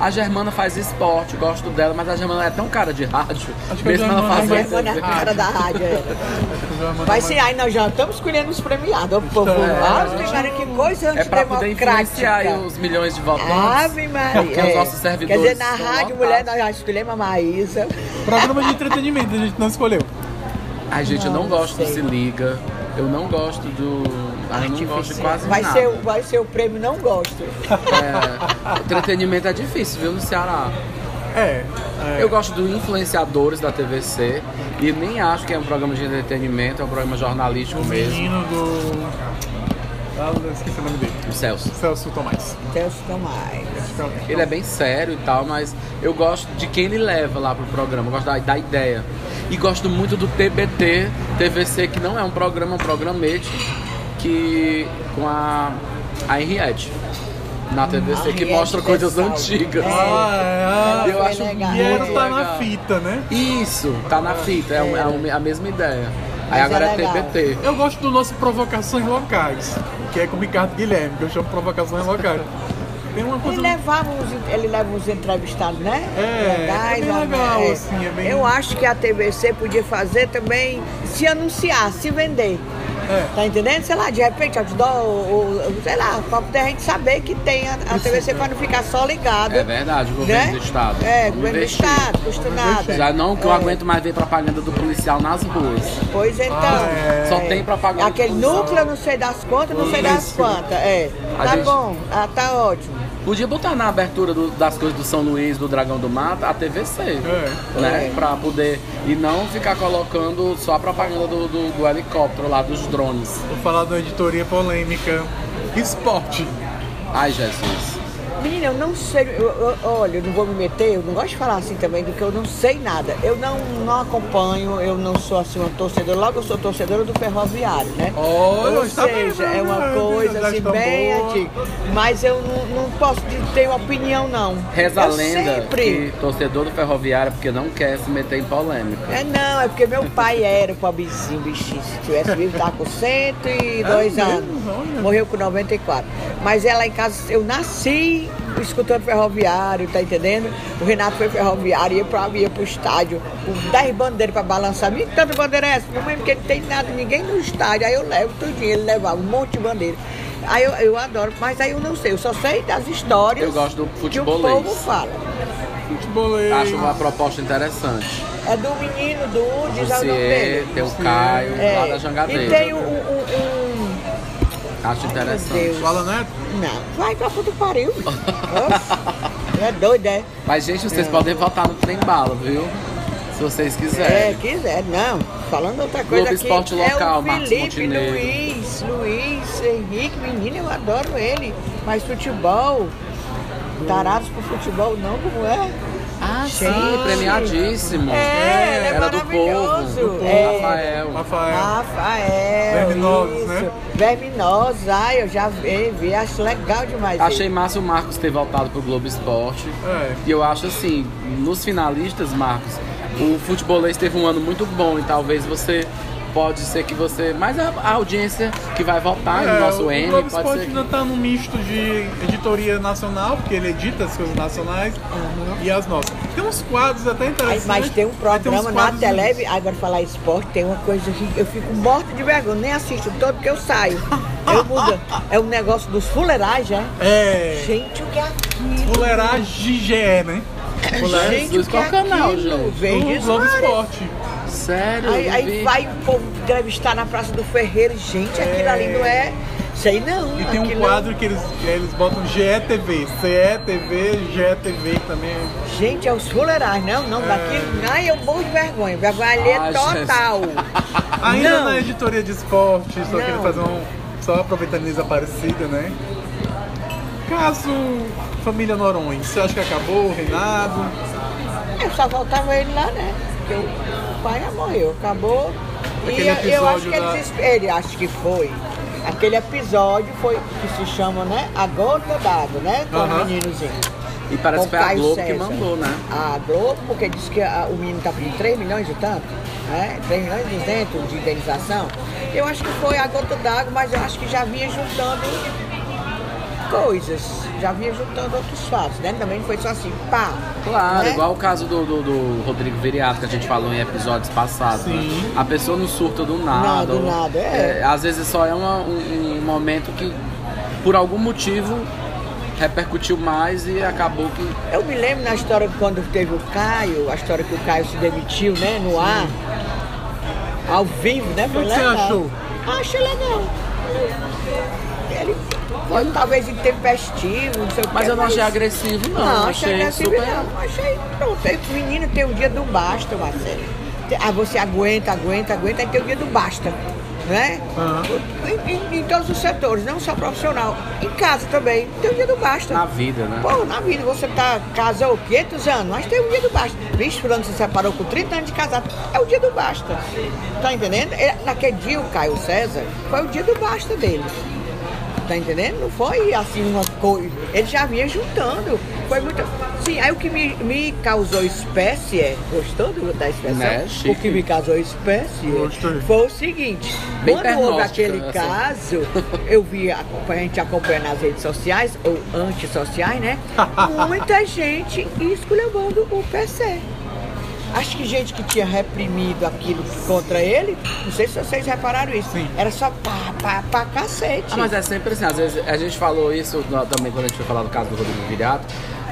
A Germana faz esporte, gosto dela, mas a Germana é tão cara de rádio. Acho que a mesmo ela Germana A fazendo vai- Germana é a cara da rádio. é. Vai ser, aí nós já estamos escolhendo os premiados. Ô, povo, É, Ave Maria, que coisa É pra poder influenciar os milhões de votantes. Ave Maria. Porque os é. nossos Quer servidores dizer, na rádio, mulher, nós já escolhemos a Maísa. Programa de entretenimento, a gente não escolheu. Ai, gente, eu não Não gosto do sei. Se Liga. Eu não gosto do. Ah, Artificial. quase vai nada. Ser, o- vai ser o prêmio Não Gosto. É, entretenimento é difícil, viu, no Ceará. É. é. Eu gosto do Influenciadores da TVC e nem acho que é um programa de entretenimento, é um programa jornalístico O mesmo. menino do. Ah, eu esqueci o nome dele. O Celso. Celso Tomás. Celso Tomás. Ele é bem sério e tal, mas eu gosto de quem ele leva lá pro programa, eu gosto da, da ideia. E gosto muito do TBT, TVC, que não é um programa, é um programete, que com a, a Henriette na TVC, que mostra coisas antigas. É. Ah, é. Eu acho legal. E era muito tá na fita, né? Isso, tá na fita, é, é a mesma ideia. Aí Mas agora é é. TBT. Eu gosto do nosso Provocações Locais, que é com o Ricardo Guilherme, que eu chamo Provocações Locais. Tem uma coisa. Ele levava os, ele leva os entrevistados, né? É, Legais, é bem ó, legal, é. assim, é bem- Eu acho que a TVC podia fazer também, se anunciar, se vender. É. Tá entendendo? Sei lá, de repente, outdoor, ou, ou, sei lá, pra poder a gente saber que tem a, a TVC pra não ficar só ligado. É verdade, o governo né? do estado. É, Vamos governo investir. do estado, custa nada. Já não que eu É. aguento mais ver propaganda do policial nas ruas. Pois então. Ah, é. Só tem propaganda. Aquele do policial. núcleo, não sei das contas, não sei das quantas. É. Tá gente- bom, ah, tá ótimo. Podia botar na abertura do- das coisas do São Luís, do Dragão do Mato, a TVC. É. Né? É. Pra poder. E não ficar colocando só a propaganda do, do, do helicóptero lá, dos drones. Vou falar uma editoria polêmica. Esporte. Ai, Jesus. Menina, eu não sei, eu- eu- olha, eu não vou me meter, eu não gosto de falar assim também, do que eu não sei nada. Eu não, não acompanho, eu não sou assim uma torcedora, logo eu sou torcedora do ferroviário, né? Olha, Ou está bem, seja, é uma coisa assim bem boa. antiga. Mas eu não, não posso ter opinião, não. Reza a eu lenda sempre. que torcedor do ferroviário é porque não quer se meter em polêmica. É não, é porque meu pai era pobrezinho, bichinho. Se tivesse vivo, tava com 102 É mesmo? anos. Olha. Morreu com 94. Mas ela em casa, eu nasci escutando ferroviário, tá entendendo? O Renato foi ferroviário, ia, pra, ia pro estádio com 10 bandeiras pra balançar. Me tanta bandeira é essa? Mamãe, porque não tem nada, ninguém no estádio. Aí eu levo tudinho, ele levava um monte de bandeira. Aí eu, eu adoro, mas aí eu não sei, eu só sei das histórias Eu gosto do que o futebolês. povo fala. Futebolês. Acho uma proposta interessante. É do menino do, o nome dele. tem o Caio É, lá da Jangadeira. E tem um. um, um- Acho Meu interessante. Fala, né? Não, vai pra puta que pariu. Nossa, é doido, é? Mas, gente, vocês podem votar no trem bala, viu? Se vocês É, quiserem. quiser. Não, falando outra coisa Globo aqui. Esporte Local, é o Marcos Felipe, Montenegro. Luiz, Luiz, Henrique, menino, eu adoro ele. Mas futebol, tarados pro futebol não, como é? Ah, sim, Gente. premiadíssimo. É, ele é Era do povo. Do É. Rafael. Rafael. Rafael. Verminosos, isso. né? Verminosos, ai, eu já vi, vi, acho legal demais. Achei ele. massa o Marcos ter voltado pro Globo Esporte. É. E eu acho assim, nos finalistas, Marcos, o futebolês teve um ano muito bom e talvez você pode ser que você. Mas a, a audiência que vai votar É, no nosso o M Globo pode Esporte ainda tá num misto de editoria nacional, porque ele edita as coisas nacionais, e as nossas. Tem uns quadros até interessantes. mas tem um programa uns na Televe, agora falar esporte, tem uma coisa que eu fico morta de vergonha, nem assisto todo porque eu saio. Eu mudo. É um negócio dos fuleiragens, é? É. Gente, o que é aquilo? Fuleiragem GE, né? Fuleiragem Gente, o que é Qual canal, aquilo? gente? Verde Globo. Esporte. Sério? Aí, eu aí vai o povo entrevistar na Praça do Ferreiro. Gente, aquilo ali não é. Sei não. E tem um aquilo quadro que eles, que eles botam GETV, CETV, GETV também. é- Gente, é os fuleirais, não, não, daquilo. Ai, eu morro de vergonha. Vergonha ali é Ai, total. Ainda Não. na editoria de esporte, só Não. queria fazer um. Só aproveitando Lisa Aparecida, né? Caso Família Noronha, você acha que acabou, Reinado? Eu só faltava ele lá, né? O pai já morreu, acabou. Aquele e eu- eu acho que da- eles, ele acho que foi. Aquele episódio foi que se chama, né? A gota d'água, né? Com Aham. o meninozinho. E parece com que foi a Globo que César. mandou, né? A Globo, porque disse que a- o menino tá pedindo 3 milhões e tanto, né? 3 milhões e 200 de indenização. Eu acho que foi a gota d'água, mas eu acho que já vinha juntando coisas, já vinha juntando outros fatos, né? Também não foi só assim, pá. Claro, né? igual o caso do, do, do Rodrigo Viriato que a gente falou em episódios passados. né? Sim. A pessoa não surta do nada. Não, do ou- nada, é. às vezes só é uma- um, um momento que, por algum motivo, repercutiu mais e acabou que. Eu me lembro na história quando teve o Caio, a história que o Caio se demitiu, né, no ar, ao vivo, né? O que você achou? Ah, achei legal. Ele foi talvez intempestivo, não sei o que. Mas eu não achei agressivo, não. Não, achei achei agressivo super. não. Achei, pronto. Aí menino tem o dia do basta, Marcelo. Tem- Ah, você aguenta, aguenta, aguenta, aí tem o dia do basta. Né? Aham. Em, em- em todos os setores, não só profissional. Em casa também, tem o dia do basta. Na vida, né? Pô, na vida você tá, casou 500 anos, mas tem o dia do basta. Vixe, fulano se separou com 30 anos de casado. É o dia do basta. Tá entendendo? É, naquele dia o Caio César foi o dia do basta dele. Tá entendendo? Não foi assim uma coisa. Ele já vinha juntando. Foi muito. Sim, aí o que me, me causou espécie, é- gostou da expressão? Né? O que me causou espécie Gostei. foi o seguinte: Bem quando houve aquele essa. caso, eu vi, a a gente acompanha nas redes sociais, ou antissociais, né? Muita gente esculhambando o PC. Acho que gente que tinha reprimido aquilo contra ele, não sei se vocês repararam isso. Sim. Era só pá, pá, pá, cacete. Ah, mas é sempre assim, às vezes a gente falou isso também quando a gente foi falar do caso do Rodrigo Viriato.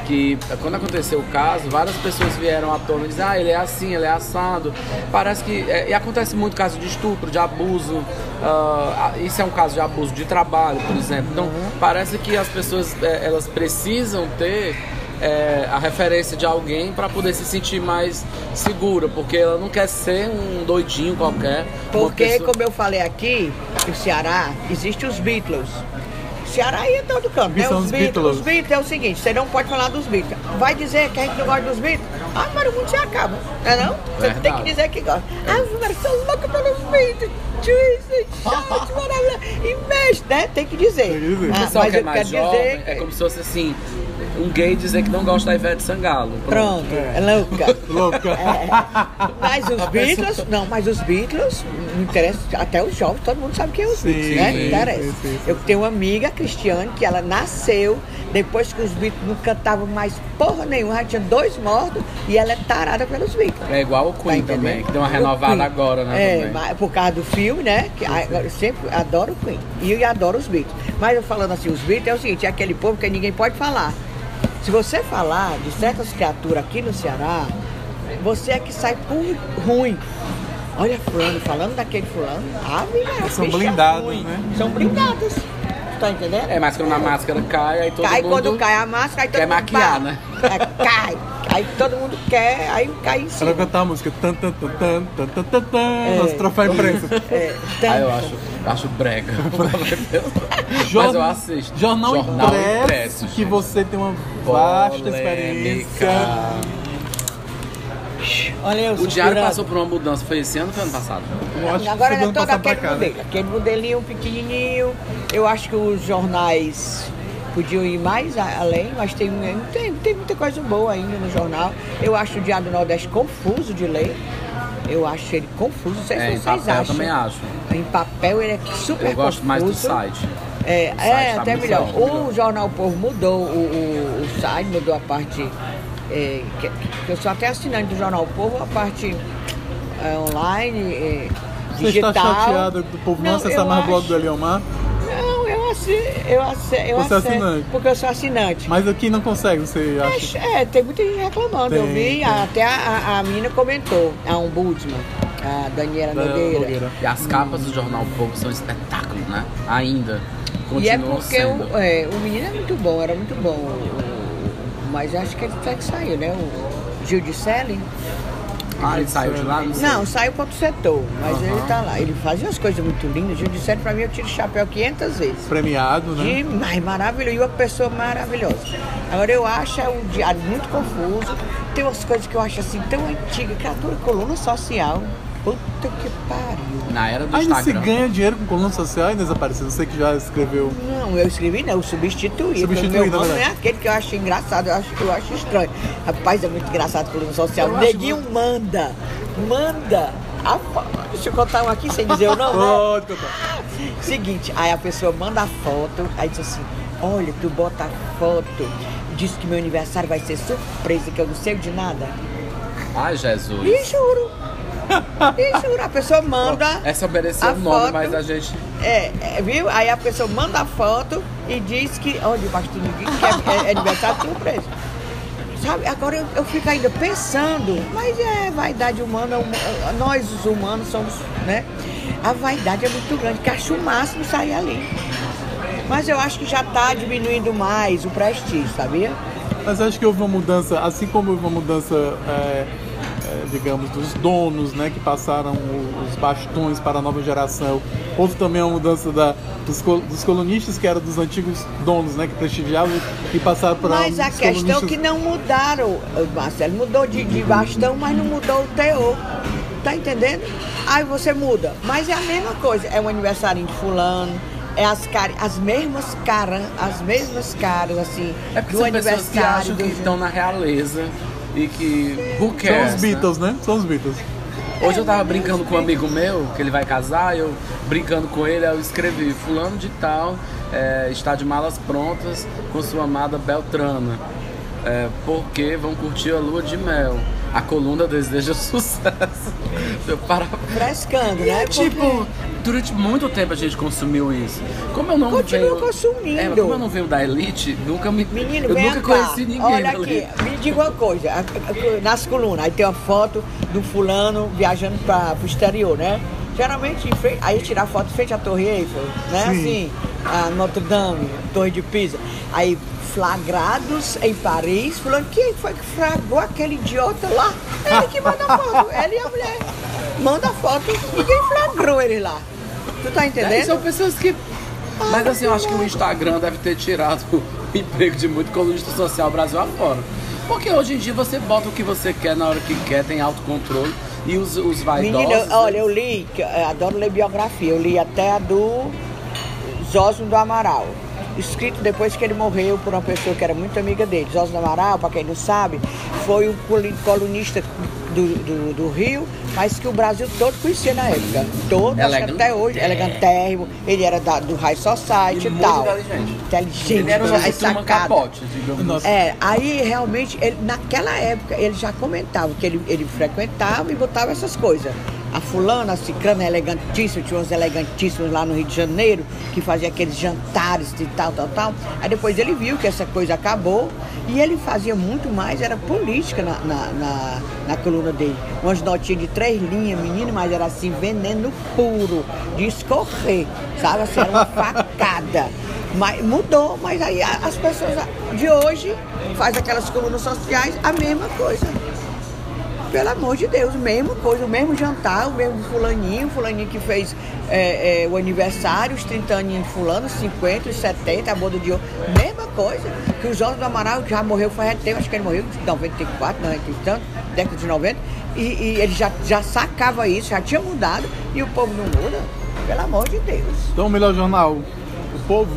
que quando aconteceu o caso, várias pessoas vieram à tona e dizer, ah, ele é assim, ele é assado. Parece que. é, e acontece muito caso de estupro, de abuso. ah, isso é um caso de abuso de trabalho, por exemplo. Então, parece que as pessoas é, elas precisam ter é, a referência de alguém para poder se sentir mais segura, porque ela não quer ser um doidinho qualquer. Porque, pessoa- como eu falei aqui, no Ceará, existe os Beatles. Ceará e em todo Que né? são Os os Beatles. Beatles? Os Beatles é o seguinte, você não pode falar dos Beatles. Vai dizer que a gente não gosta dos Beatles? Ah, mas o mundo se acaba, não é não? Você tem Verdade. que dizer que gosta. Ah, mas sou louca pelos Beatles. Maravilha. E mexe, né? Tem que dizer. Ah, pessoal mas que é eu quero jovem dizer... é como se fosse assim, um gay dizer que não gosta da Ivete Sangalo. Pronto, é louca. Louca. Mas os Beatles, não, mas os Beatles, não interessa, até os jovens, todo mundo sabe quem é os Sim, Beatles, né? sim, Não interessa. sim, sim, sim. Eu tenho uma amiga, Cristiane, que ela nasceu depois que os Beatles não cantavam mais porra nenhuma, já tinha dois mortos e ela é tarada pelos Beatles. É igual o Queen Tá também, que deu uma renovada agora, né? É, por causa do filme, né? Que eu sempre adoro o Queen. E eu adoro os Beatles. Mas eu falando assim, os Beatles é o seguinte, é aquele povo que ninguém pode falar. Se você falar de certas criaturas aqui no Ceará, você é que sai por ruim. Olha fulano, falando daquele fulano, ave Maria, São blindados, ruim. né? São blindados. Tá entendendo? É, mas quando a máscara cai, aí todo cai mundo... quando cai a máscara, aí todo quer mundo maquiar, pá. né? É, cai. Aí todo mundo quer, aí cai em cima. Ela cantar a música. Tan, tan, tan, tan, tan, tan, tan, tan, é. Nosso troféu imprensa. É. Ah, eu acho, acho brega. Mas eu assisto. Jornal, Jornal impresso, impresso que gente. você tem uma vasta Polêmica. experiência. Olha, eu o suspirado. diário passou por uma mudança. Foi esse ano ou foi ano passado? Agora é todo aquele cá, né? modelo. Aquele modelinho pequenininho. Eu acho que os jornais podiam ir mais a- além, mas tem, tem, tem muita coisa boa ainda no jornal. Eu acho o Diário do Nordeste confuso de ler. Eu acho ele confuso, não sei É, se em vocês papel acham. também acho. Em papel ele é super Eu gosto mais do confuso. site. É, site é tá até melhor. melhor. O Jornal Povo mudou o, o, o site, mudou a parte. é, que, que eu sou até assinante do Jornal Povo, a parte é, online, é, Você digital. está chateada do povo não, acessar eu mais o blog acho- do Eliomar? Eu assi, eu assi, eu Você é aceito, assinante? Porque eu sou assinante. Mas aqui não consegue, você acha? Mas, é, tem muita gente reclamando. eu Tem, vi, tem. até a, a, a menina comentou, a ombudsman, a Daniela Da Nogueira. Nogueira. E as capas do Jornal Povo são espetáculo, né? Ainda. E é porque sendo. o, é, o menino é muito bom, era muito bom. mas acho que ele até que saiu, né? O Gil de Selling. Ah, ele saiu de lá? Não. Não, saiu para outro setor, mas Aham. ele tá lá. Ele fazia umas coisas muito lindas. Selling, pra mim, eu tiro o chapéu 500 vezes. Premiado, né? Demais, maravilhoso. E uma pessoa maravilhosa. Agora, eu acho o diário muito confuso. Tem umas coisas que eu acho assim tão antigas. Criatura coluna social. Puta que pariu. Na era do se Instagram. ganha dinheiro com coluna social e desapareceu. Você que já escreveu. Não, eu escrevi não, eu substituí. Substituí, Meu nome não é aquele que eu acho engraçado, eu acho, eu acho estranho. Rapaz, é muito engraçado coluna social. Eu O acho neguinho manda, manda. A fo- Deixa eu contar um aqui sem dizer o nome. né? Pode contar. Seguinte, aí a pessoa manda a foto, aí diz assim, olha, tu bota a foto, diz que meu aniversário vai ser surpresa, que eu não sei de nada. Ai, Jesus. E juro. E juro, a pessoa manda. Essa merecia a o nome, foto. mas a gente. É, é, viu? Aí a pessoa manda a foto e diz que, olha, o pastor diz que é, é aniversário surpresa. Sabe, agora eu, eu fico ainda pensando, mas é vaidade humana, hum- nós os humanos somos, né? A vaidade é muito grande, que acho o máximo sair ali. Mas eu acho que já está diminuindo mais o prestígio, sabia? Mas acho que houve uma mudança, assim como houve uma mudança, é, é, digamos, dos donos, né, que passaram os bastões para a nova geração. Houve também uma mudança da, dos, dos colunistas, que eram dos antigos donos, né, que prestigiavam e passaram para Mas a questão é colunistas- que não mudaram, Marcelo, mudou de, de bastão, mas não mudou o teor. Tá entendendo? Aí você muda. Mas é a mesma coisa. É o aniversário de fulano, é as caras, as mesmas caras, as mesmas caras, assim, É porque do são pessoas que aniversário. acham que estão na realeza e que. Who São cares? os né? Beatles, né? São os Beatles. Hoje eu tava brincando com um amigo meu, que ele vai casar, eu brincando com ele, aí eu escrevi, fulano de tal é, está de malas prontas com sua amada Beltrana. É, porque vão curtir a lua de mel. A coluna deseja sucesso. Eu para... Frescando, E né? é tipo, durante muito tempo a gente consumiu isso. Como eu não Continua venho, consumindo. É, como eu não venho da elite, nunca me. Menino, eu vem nunca cá. conheci ninguém Olha da aqui, elite. me diga uma coisa. Nas colunas, aí tem uma foto do fulano viajando para o exterior, né? Geralmente, em frente, aí tirar foto em frente à Torre Eiffel, né? Assim, a Notre Dame, Torre de Pisa. Aí, flagrados em Paris, fulano, quem foi que flagrou aquele idiota lá? Ele que manda a foto, ele e a mulher. Manda a foto, ninguém flagrou ele lá. Tu tá É, entendendo? são pessoas que. Mas assim, eu acho que o Instagram deve ter tirado o emprego de muito colunista social Brasil afora. Porque hoje em dia você bota o que você quer na hora que quer, tem autocontrole. E os, os vaidosos. Menina, olha, eu li, eu adoro ler biografia, eu li até a do Zósimo do Amaral. Escrito depois que ele morreu por uma pessoa que era muito amiga dele. Zósimo do Amaral, para quem não sabe, foi coli- colunista do, do, do Rio, mas que o Brasil todo conhecia na época. Todo, acho que Elegante. até hoje, elegantérrimo. Ele era da- do High Society E e, muito tal. inteligente. Inteligente, Ele era o aí nosso turma sacada. capote, digamos Nossa. assim. É, aí realmente, ele- naquela época, ele já comentava que ele, ele frequentava e botava essas coisas. A fulana, a ciclana, elegantíssima, tinha uns elegantíssimos lá no Rio de Janeiro, que fazia aqueles jantares e tal, tal, tal. Aí depois ele viu que essa coisa acabou e ele fazia muito mais, era política na, na, na, na coluna dele. Umas notinhas de três linhas, menino, mas era assim, veneno puro, de escorrer, sabe? Assim, era uma facada. Mas mudou, mas aí as pessoas de hoje faz aquelas colunas sociais a mesma coisa. Pelo amor de Deus, mesma coisa, o mesmo jantar, o mesmo fulaninho, fulaninho que fez é, é, o aniversário, os 30 aninhos fulano, 50, os 70, a boda de ouro, mesma coisa. Que o Jorge do Amaral já morreu faz tempo, acho que ele morreu em 94, 90 e tanto, década de 90, e, e ele já, já sacava isso, já tinha mudado, e o povo não muda. Pelo amor de Deus. Então melhor jornal, o povo,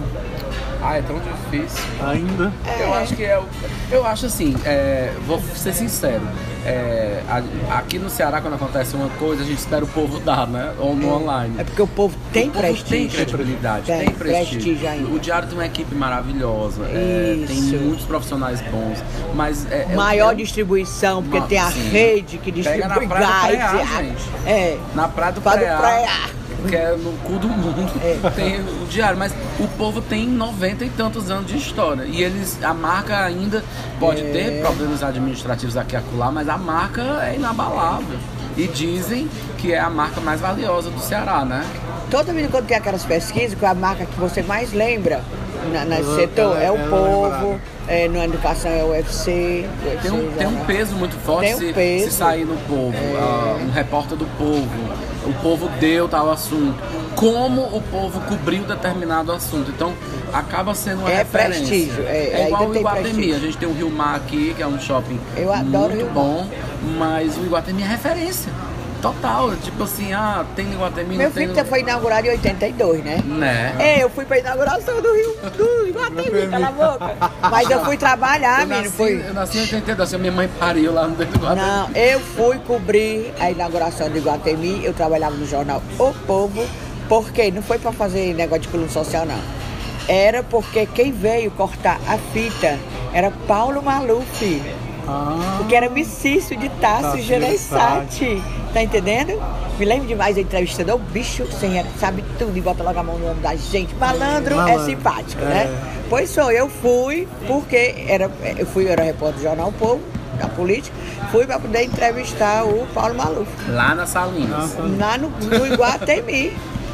Ah, é tão difícil. ainda. Eu acho que é. o- Eu acho assim, é, vou ser sincero. é, a- aqui no Ceará, quando acontece uma coisa, a gente espera o povo dar, né? Ou no online. É porque o povo tem o povo prestígio. Tem credibilidade, Tem tem, prestígio. prestígio ainda. O Diário tem uma equipe maravilhosa, é, tem muitos profissionais bons, mas é, é- Maior é- distribuição, porque tem a sim. rede que Pega na distribui Praia do. Preá, gente. É. na Praia do Praia. Que é no cu do mundo, tem o diário, mas o povo tem 90 e tantos anos de história. E eles, a marca ainda pode É. ter problemas administrativos aqui e acolá, mas a marca é inabalável. E dizem que é a marca mais valiosa do Ceará, né? Toda vida quando tem aquelas pesquisas, que a marca que você mais lembra na, nesse Ela- setor ela- é o é povo, é, na educação é o UFC. o UFC Tem um, tem um já- peso muito forte um se, peso. É. se sair no povo, ah, um repórter do povo, o povo deu tal assunto, como o povo cobriu determinado assunto. Então acaba sendo uma É referência. prestígio, é, igual ainda o tem Iguatemi, prestígio. a gente tem o Rio Mar aqui, que é um shopping Eu adoro muito bom, mas o Iguatemi é referência. Total, tipo assim, ah, tem Iguatemi, Meu não tem... filho foi inaugurado em 82, né? Né? É, eu fui pra inauguração do Rio do Iguatemi, cala a boca. Mas eu fui trabalhar, eu, menino, nasci, fui. eu nasci em 82, assim, minha mãe pariu lá no dentro do Iguatemi. Não, eu fui cobrir a inauguração do Iguatemi, eu trabalhava no jornal O Povo, porque não foi para fazer negócio de coluna social, não. Era porque quem veio cortar a fita era Paulo Maluf, Ah, porque era Micício de Tasso Gereissati. Tá entendendo? Me lembro demais da entrevistador, o bicho sem, sabe tudo e bota logo a mão no ombro da gente. Malandro, é simpático, é. né? Pois sou, eu fui, porque era, eu fui, eu era repórter do Jornal O Povo, da política, fui para poder entrevistar o Paulo Maluf. Lá na Salinas. Lá no, no Iguatemi.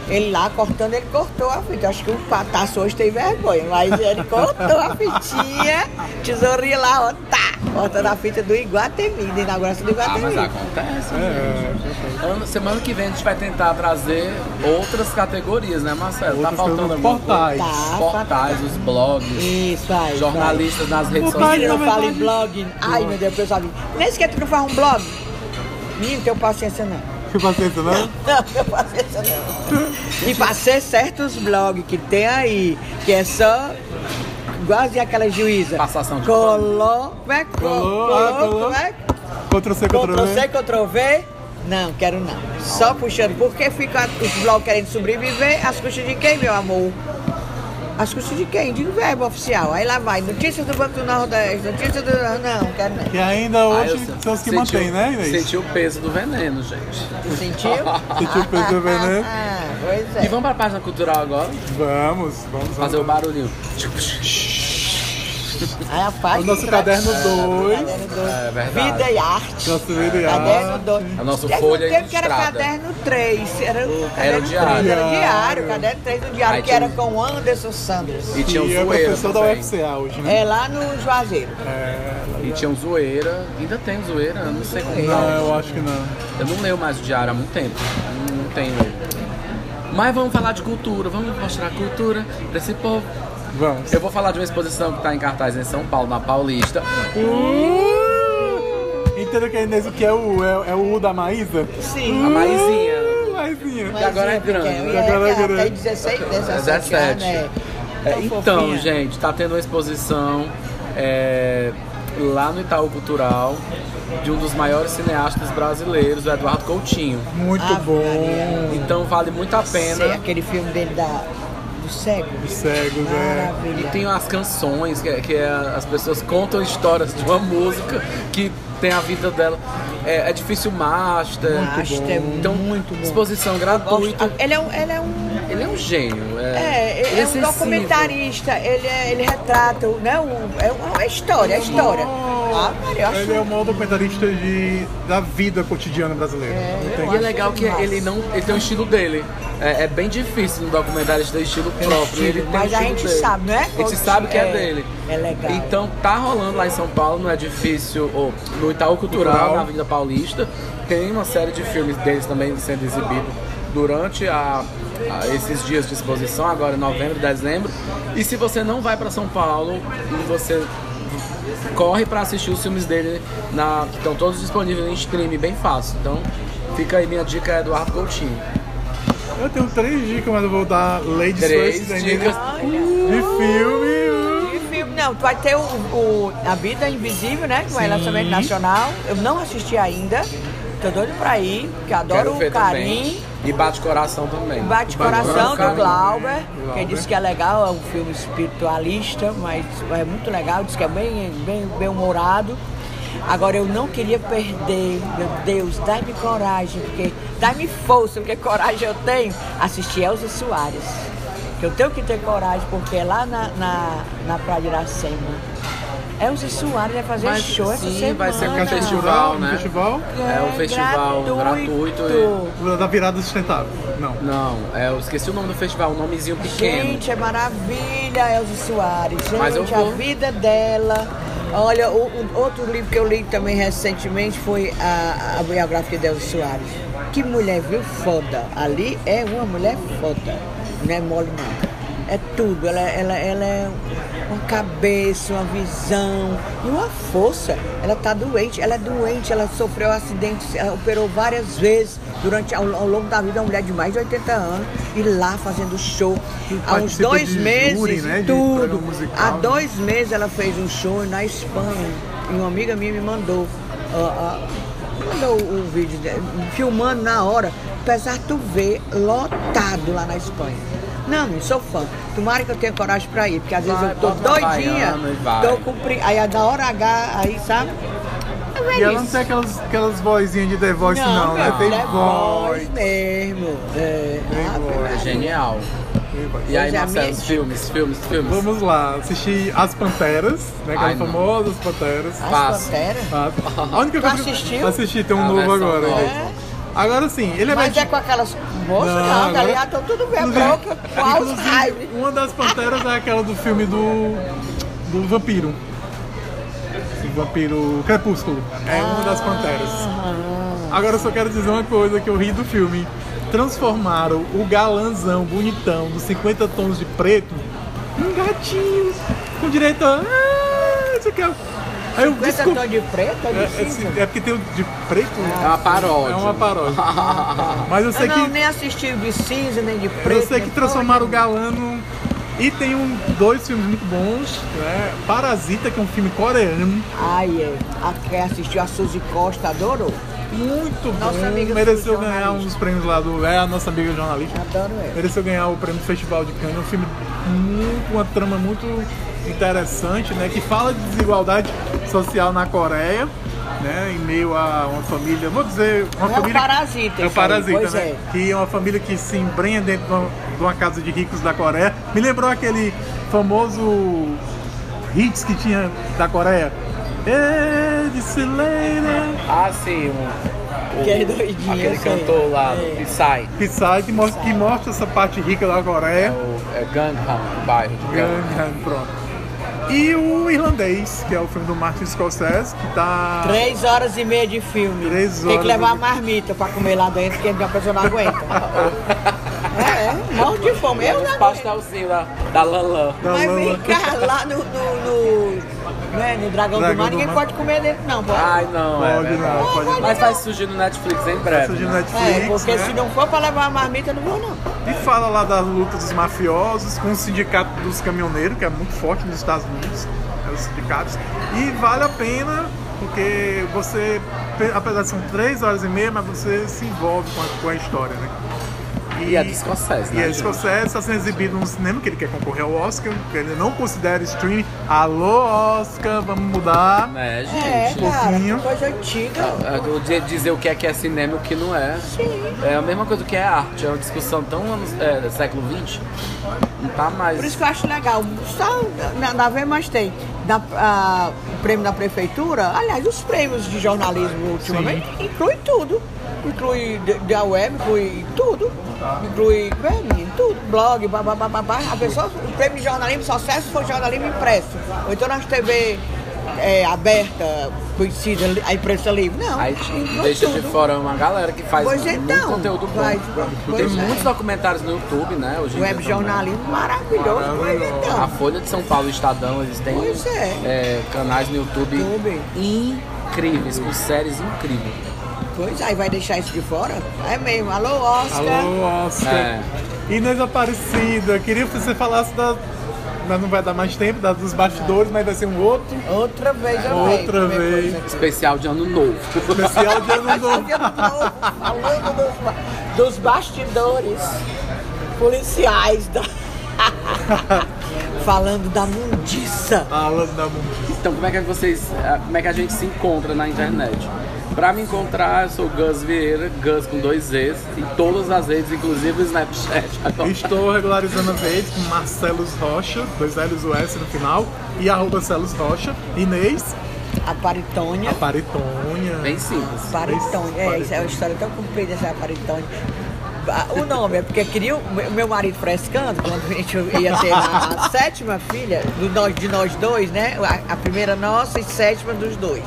Ele lá cortando, ele cortou a fita. Acho que o Pataço hoje tem vergonha, mas ele cortou a fitinha, tesourinha lá, ó, tá, cortando a fita do Iguatemi, da inauguração do Ah, Iguatemi. mas acontece. é, semana que vem a gente vai tentar trazer outras categorias, né, Marcelo? Outras tá faltando Portais. coisa? Tá, Portais, os blogs, Isso aí. jornalistas nas redes sociais. não na fala em blog. Ai, meu Deus, pessoal. Nem sequer tu não faz um blog. Menino, tenho paciência não. Que paciência, não? Não, tenho paciência não. E pra ser certos blogs que tem aí, que é só igualzinho aquela juíza. Passação de Colou, como é? Colou, Colou, é? Ctrl C, Ctrl Ctrl C, V. Ctrl V. Não, quero não. Só puxando. Porque fica os blogs querendo sobreviver às custas de quem, meu amor? As custas de quem? De verbo oficial. Aí lá vai, notícias do Banco do Nordeste, notícias do. Não, quero não. Que ainda Ah, hoje se- são os que mantêm, o- né, Inês? Senti o peso do veneno, gente. Tu sentiu? Sentiu o peso do veneno? Ah, pois E é. vamos pra página cultural agora? Vamos, vamos. Fazer o vamos. barulhinho. Aí a página. O nosso caderno 2. Caderno dois. É verdade. Vida e arte. Nosso vida e Caderno arte. 2. A nossa folha tempo que era ilustrada. caderno 3. Era o caderno diário. 3, era Diário. diário. Caderno 3 do diário, Aí que tinha era um- com Anderson Sanders. E tinha um E é zoeira professor da também. UFCA hoje, né? É lá no Juazeiro. É. E tinha um zoeira. Ainda tem zoeira? Eu não sei como Não, tá. eu acho que não. Eu não leio mais o diário há muito tempo. Não, não tenho. Mas vamos falar de cultura. Vamos mostrar a cultura pra esse povo. Vamos. Eu vou falar de uma exposição que está em cartaz em São Paulo, na Paulista. Entendeu que é Inês o que é o, é, é o U da Maísa? Sim. A Maisinha. Uh, Maisinha. Que agora é grande, né? É, Agora é grande. Tem 16, 17, 17. anos, é. É, Tão então, fofinha. gente, tá tendo uma exposição é, lá no Itaú Cultural de um dos maiores cineastas brasileiros, o Eduardo Coutinho. Muito Ave bom. Maria. Então vale muito a Sei, pena. aquele filme dele da, do cego. Os cegos, é. E tem as canções, que, é- que é- as pessoas contam histórias de uma música que tem a vida dela. É, é difícil master. Acho que é Então, muito bom. exposição gratuita. Ele é um, ele é um Ele é um gênio. É, É, ele é um sensível. documentarista, ele, é, ele retrata, o- né, um, é uma história, é história. Ah, Maria, acho Ele é o maior documentarista de, da vida cotidiana brasileira. Tem- E é legal que Massa. ele não ele tem o estilo dele. É, é bem difícil no documentário ter estilo próprio. ele tem mas o a gente dele. sabe, não é? A gente sabe que é, É, dele. é legal. Então tá rolando lá em São Paulo, não é difícil. Ou no Itaú Cultural, Cultural. na Avenida Paulista, tem uma série de filmes deles também sendo exibido durante a, a- esses dias de exposição, agora em novembro, dezembro. E se você não vai para São Paulo, você corre para assistir os filmes dele na que estão todos disponíveis em stream bem fácil. Então fica aí minha dica Eduardo Coutinho. Eu tenho três dicas, mas eu vou dar Ladies Três ainda dicas. de filme. Não, tu vai ter o, o A Vida Invisível, né? Que vai Sim. lançamento nacional. Eu não assisti ainda. Tô doido pra ir, porque adoro o Carim. E bate coração também. Bate Bate Coração do Glauber, que disse que é legal, é um filme espiritualista, mas é muito legal, diz que é bem, bem, bem humorado. Agora eu não queria perder, meu Deus, dai-me coragem, porque dai-me força, porque coragem eu tenho, assistir Elza Soares. Que eu tenho que ter coragem, porque é lá na, na, na Praia de Iracema. Elza Soares vai fazer Mas show essa sim, semana. vai ser Caixa festival, né? um festival É um festival gratuito da virada sustentável. Não. Não, é, eu esqueci o nome do festival, um nomezinho pequeno. Gente, é maravilha, Elza Soares. Gente, Mas eu a vou. vida dela. Olha, o, o outro livro que eu li também recentemente foi a, a biografia de Elza Soares. Que mulher, viu? Foda. Ali é uma mulher foda. Não é mole, não. É tudo. Ela, ela, ela é uma cabeça, uma visão e uma força. Ela tá doente, ela é doente, ela sofreu acidentes, ela operou várias vezes durante ao, ao longo da vida, uma mulher de mais de 80 anos, e lá fazendo show. Há uns dois meses, júri, né, tudo. musical, Há né? dois meses ela fez um show na Espanha. E uma amiga minha me mandou. ó, ó, mandou o vídeo, de- filmando na hora, apesar de tu ver lotado lá na Espanha. Não, não sou fã. Tomara que eu tenha coragem pra ir, porque às vezes Vai, eu tô doidinha, tô cumpri... aí da hora H, aí sabe? É E ela não tem aquelas, aquelas vozinhas de The Voice, não, né? meu Tem filho, é voz. mesmo. É, voz. É genial. E aí, é, Marcelo, minha- filmes, filmes, filmes. Vamos lá, assistir As Panteras, né? Aquelas não. famosas Panteras. As Passa. Panteras. A única Tu coisa que eu assistiu? assisti, tem um A novo agora. nova. Agora sim, ele é Mas é com aquelas moças, Não, não, tá agora- ligado? Estão tudo bem broca, com Alzheimer. Uma das panteras é aquela do filme do. do vampiro. O vampiro Crepúsculo. É uma das panteras. Agora eu só quero dizer uma coisa que eu ri do filme. Transformaram o galanzão bonitão dos 50 tons de preto num gatinho. Com direito a. Ah, isso aqui é. Aí eu tom de preto, É, é, é, cinza. é porque tem o de preto. É uma paródia. É uma paródia. Mas eu sei Eu não, que. nem assisti o de cinza, nem de preto. Eu sei que transformaram o galã num... E tem um, dois filmes muito bons, né? Parasita, que é um filme coreano. Ai, é. A, quem assistiu a Suzy Costa adorou. Muito Nossa bom. amiga Mereceu ganhar um dos prêmios lá do. É a nossa amiga jornalista. Adoro ela. Mereceu ganhar o prêmio do Festival de Cannes. Um filme muito. uma trama muito interessante, né? Que fala de desigualdade social na Coreia. Né, em meio a uma família, vou dizer, uma É família. parasita É um aí, parasita, pois né? é. Que é uma família que se embrenha dentro de uma, de uma casa de ricos da Coreia. Me lembrou aquele famoso hits que tinha da Coreia. Ah, sim, o, o- Aquele doidinho, aquele sei. cantor lá, É. Psy. Psy, que mostra, que mostra essa parte rica da É Coreia. o é Gangnam, o bairro de Gangnam. Gangnam, pronto. E o Irlandês, que é o filme do Martin Scorsese, que tá. Três horas e meia de filme. Três Tem horas que levar a marmita pra comer lá dentro, que a pessoa não aguenta. é, é, morre de fome. Eu não aguento. pastelzinhos lá da Lanlan. da Mas vem cá, lá no, no, no, né, no Dragão, Dragão do Mar, do ninguém Mar. pode comer dentro, não. Pode. Ai, não, é Pode verdade. não, pode não. Mas vai surgir no Netflix em breve. Surgindo no né? Netflix, é, porque né? se não for pra levar a marmita, eu não vou, não. E fala lá das lutas dos mafiosos com o sindicato dos caminhoneiros, que é muito forte nos Estados Unidos, é, os sindicatos. E vale a pena, porque você, pe- apesar de são três horas e meia, mas você se envolve com a, com a história, né? E é do Scorsese, E né? é gente? Scorsese está sendo exibido no cinema, que ele quer concorrer ao Oscar, que ele não considera streaming. Alô, Oscar, vamos mudar. Né, É, gente? cara, pouquinho. coisa antiga. É, do- de dizer o que é que é cinema e o que não é. É a mesma coisa que é arte. É uma discussão tão anos, é, do século XX. Não tá mais. Por isso que eu acho legal. Só na, na vez mais tem. Da, a- o prêmio da prefeitura, aliás, os prêmios de jornalismo ultimamente inclui tudo. Inclui de- da web, inclui tudo. Inclui é, menino, tudo, blog, babá, babá. A pessoa, o prêmio de jornalismo só serve se for jornalismo impresso. Ou então nas TV é, aberta, conhecida, a imprensa livre. Não. Aí deixa de tudo. fora uma galera que faz Pois muito então, conteúdo bom. vai- Tem é. muitos documentários no YouTube, né? Hoje em Web jornalismo maravilhoso. Pois Maravilhoso. então. A Folha de São Paulo o Estadão, eles têm é. é, canais no YouTube, YouTube. incríveis, com séries incríveis. Pois aí vai deixar isso de fora? É mesmo. Alô, Oscar. Alô, Oscar. É. Inês Aparecida, queria que você falasse da. Mas não vai dar mais tempo, da, dos bastidores, mas vai ser um outro Outra vez eu Outra vez. Especial de Ano Novo. especial de ano novo. de novo, falando dos, dos bastidores policiais da... falando da mundiça. Falando da mundo. Então, como é que vocês, ah, como é que a gente se encontra na internet? Pra me encontrar, eu sou Gus Vieira, Gus com dois Z's, em todas as redes, inclusive o Snapchat. Agora. Estou regularizando as redes com Marcelos Rocha, dois L's o S no final, e arroba Celos Rocha. Inês, A paritônia. a Paritônia. Bem simples. Paritônia. É, isso é uma história tão comprida essa paritônia. Ah, O nome é porque queria o meu- marido frescando, quando a gente ia ter a, a sétima filha, do de nós dois, né? A, a primeira nossa e sétima dos dois.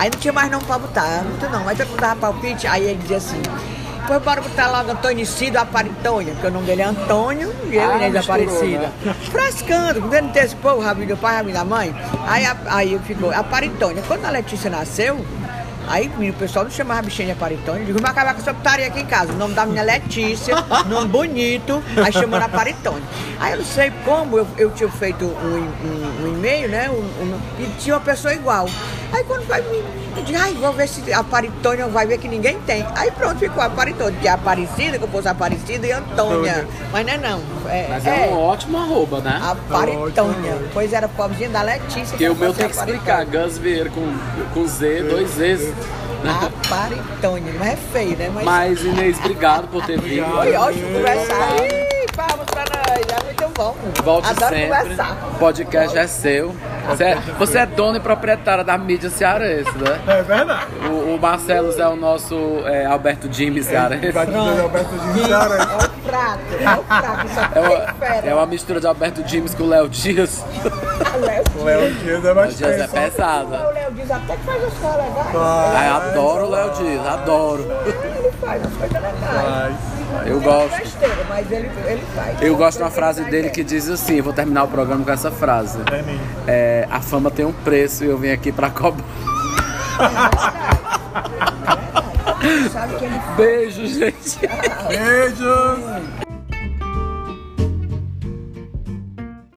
Aí não tinha mais nome pra botar, muito não, mas mundo dava palpite, aí ele dizia assim. Pois bora botar logo Antonicido Aparitônia, porque o nome dele é Antônio e eu, Ah, Inês misturou, Aparecida. né? Frescando, vendo ter esse povo, rabinho do pai, rabinho da mãe. Aí, a- aí ficou Aparitônia. Quando a Letícia nasceu, Aí o pessoal não chamava a bichinha de aparitônia. Eu digo, vamos acabar com essa putaria aqui em casa. O nome da minha é Letícia, nome bonito, aí chamando aparitônia. Aí eu não sei como, eu, eu tinha feito um, um- um e-mail, né? um- um- e tinha uma pessoa igual. Aí quando vai me. Eu digo, ai, vou ver se aparitônia vai ver que ninguém tem. Aí pronto, ficou aparitônia, que é Aparecida, que eu pus Aparecida e Antônia. Antônia. Mas não é não. É, Mas é, um ótimo arroba, né? Aparitônia. Ótimo. Pois era pobrezinha da Letícia. Porque o meu tem que explicar. Gus Vieira com, com Z, dois Z's. Aparitônia, mas é feio, né? Mas, Mas Inês, obrigado por ter vindo. Foi ótimo conversar. Palmas pra nós, é muito bom. Volte Adoro sempre. conversar. O podcast é seu. Você é, você é dona e proprietária da mídia cearense, né? É verdade. O, o Marcelo é o nosso é, Alberto Jimmy cearense. Vai dizer Alberto de Ceará. É o fraco, é o fraco, só É uma, fera. é uma mistura de Alberto James com o Léo Dias. O Léo Dias é mais Léo Dias é tenso. pesada. O Léo diz até que faz as coisas legais. Ah, eu adoro o Léo Dias, adoro. Ele faz as coisas legais. Mas, Eu É gosto. besteira, mas ele, ele faz. Eu gosto de uma frase dele que diz assim, eu vou terminar o programa com essa frase. é mesmo. A fama tem um preço e eu vim aqui pra cobrar. Sabe que ele Beijo, gente. Beijos!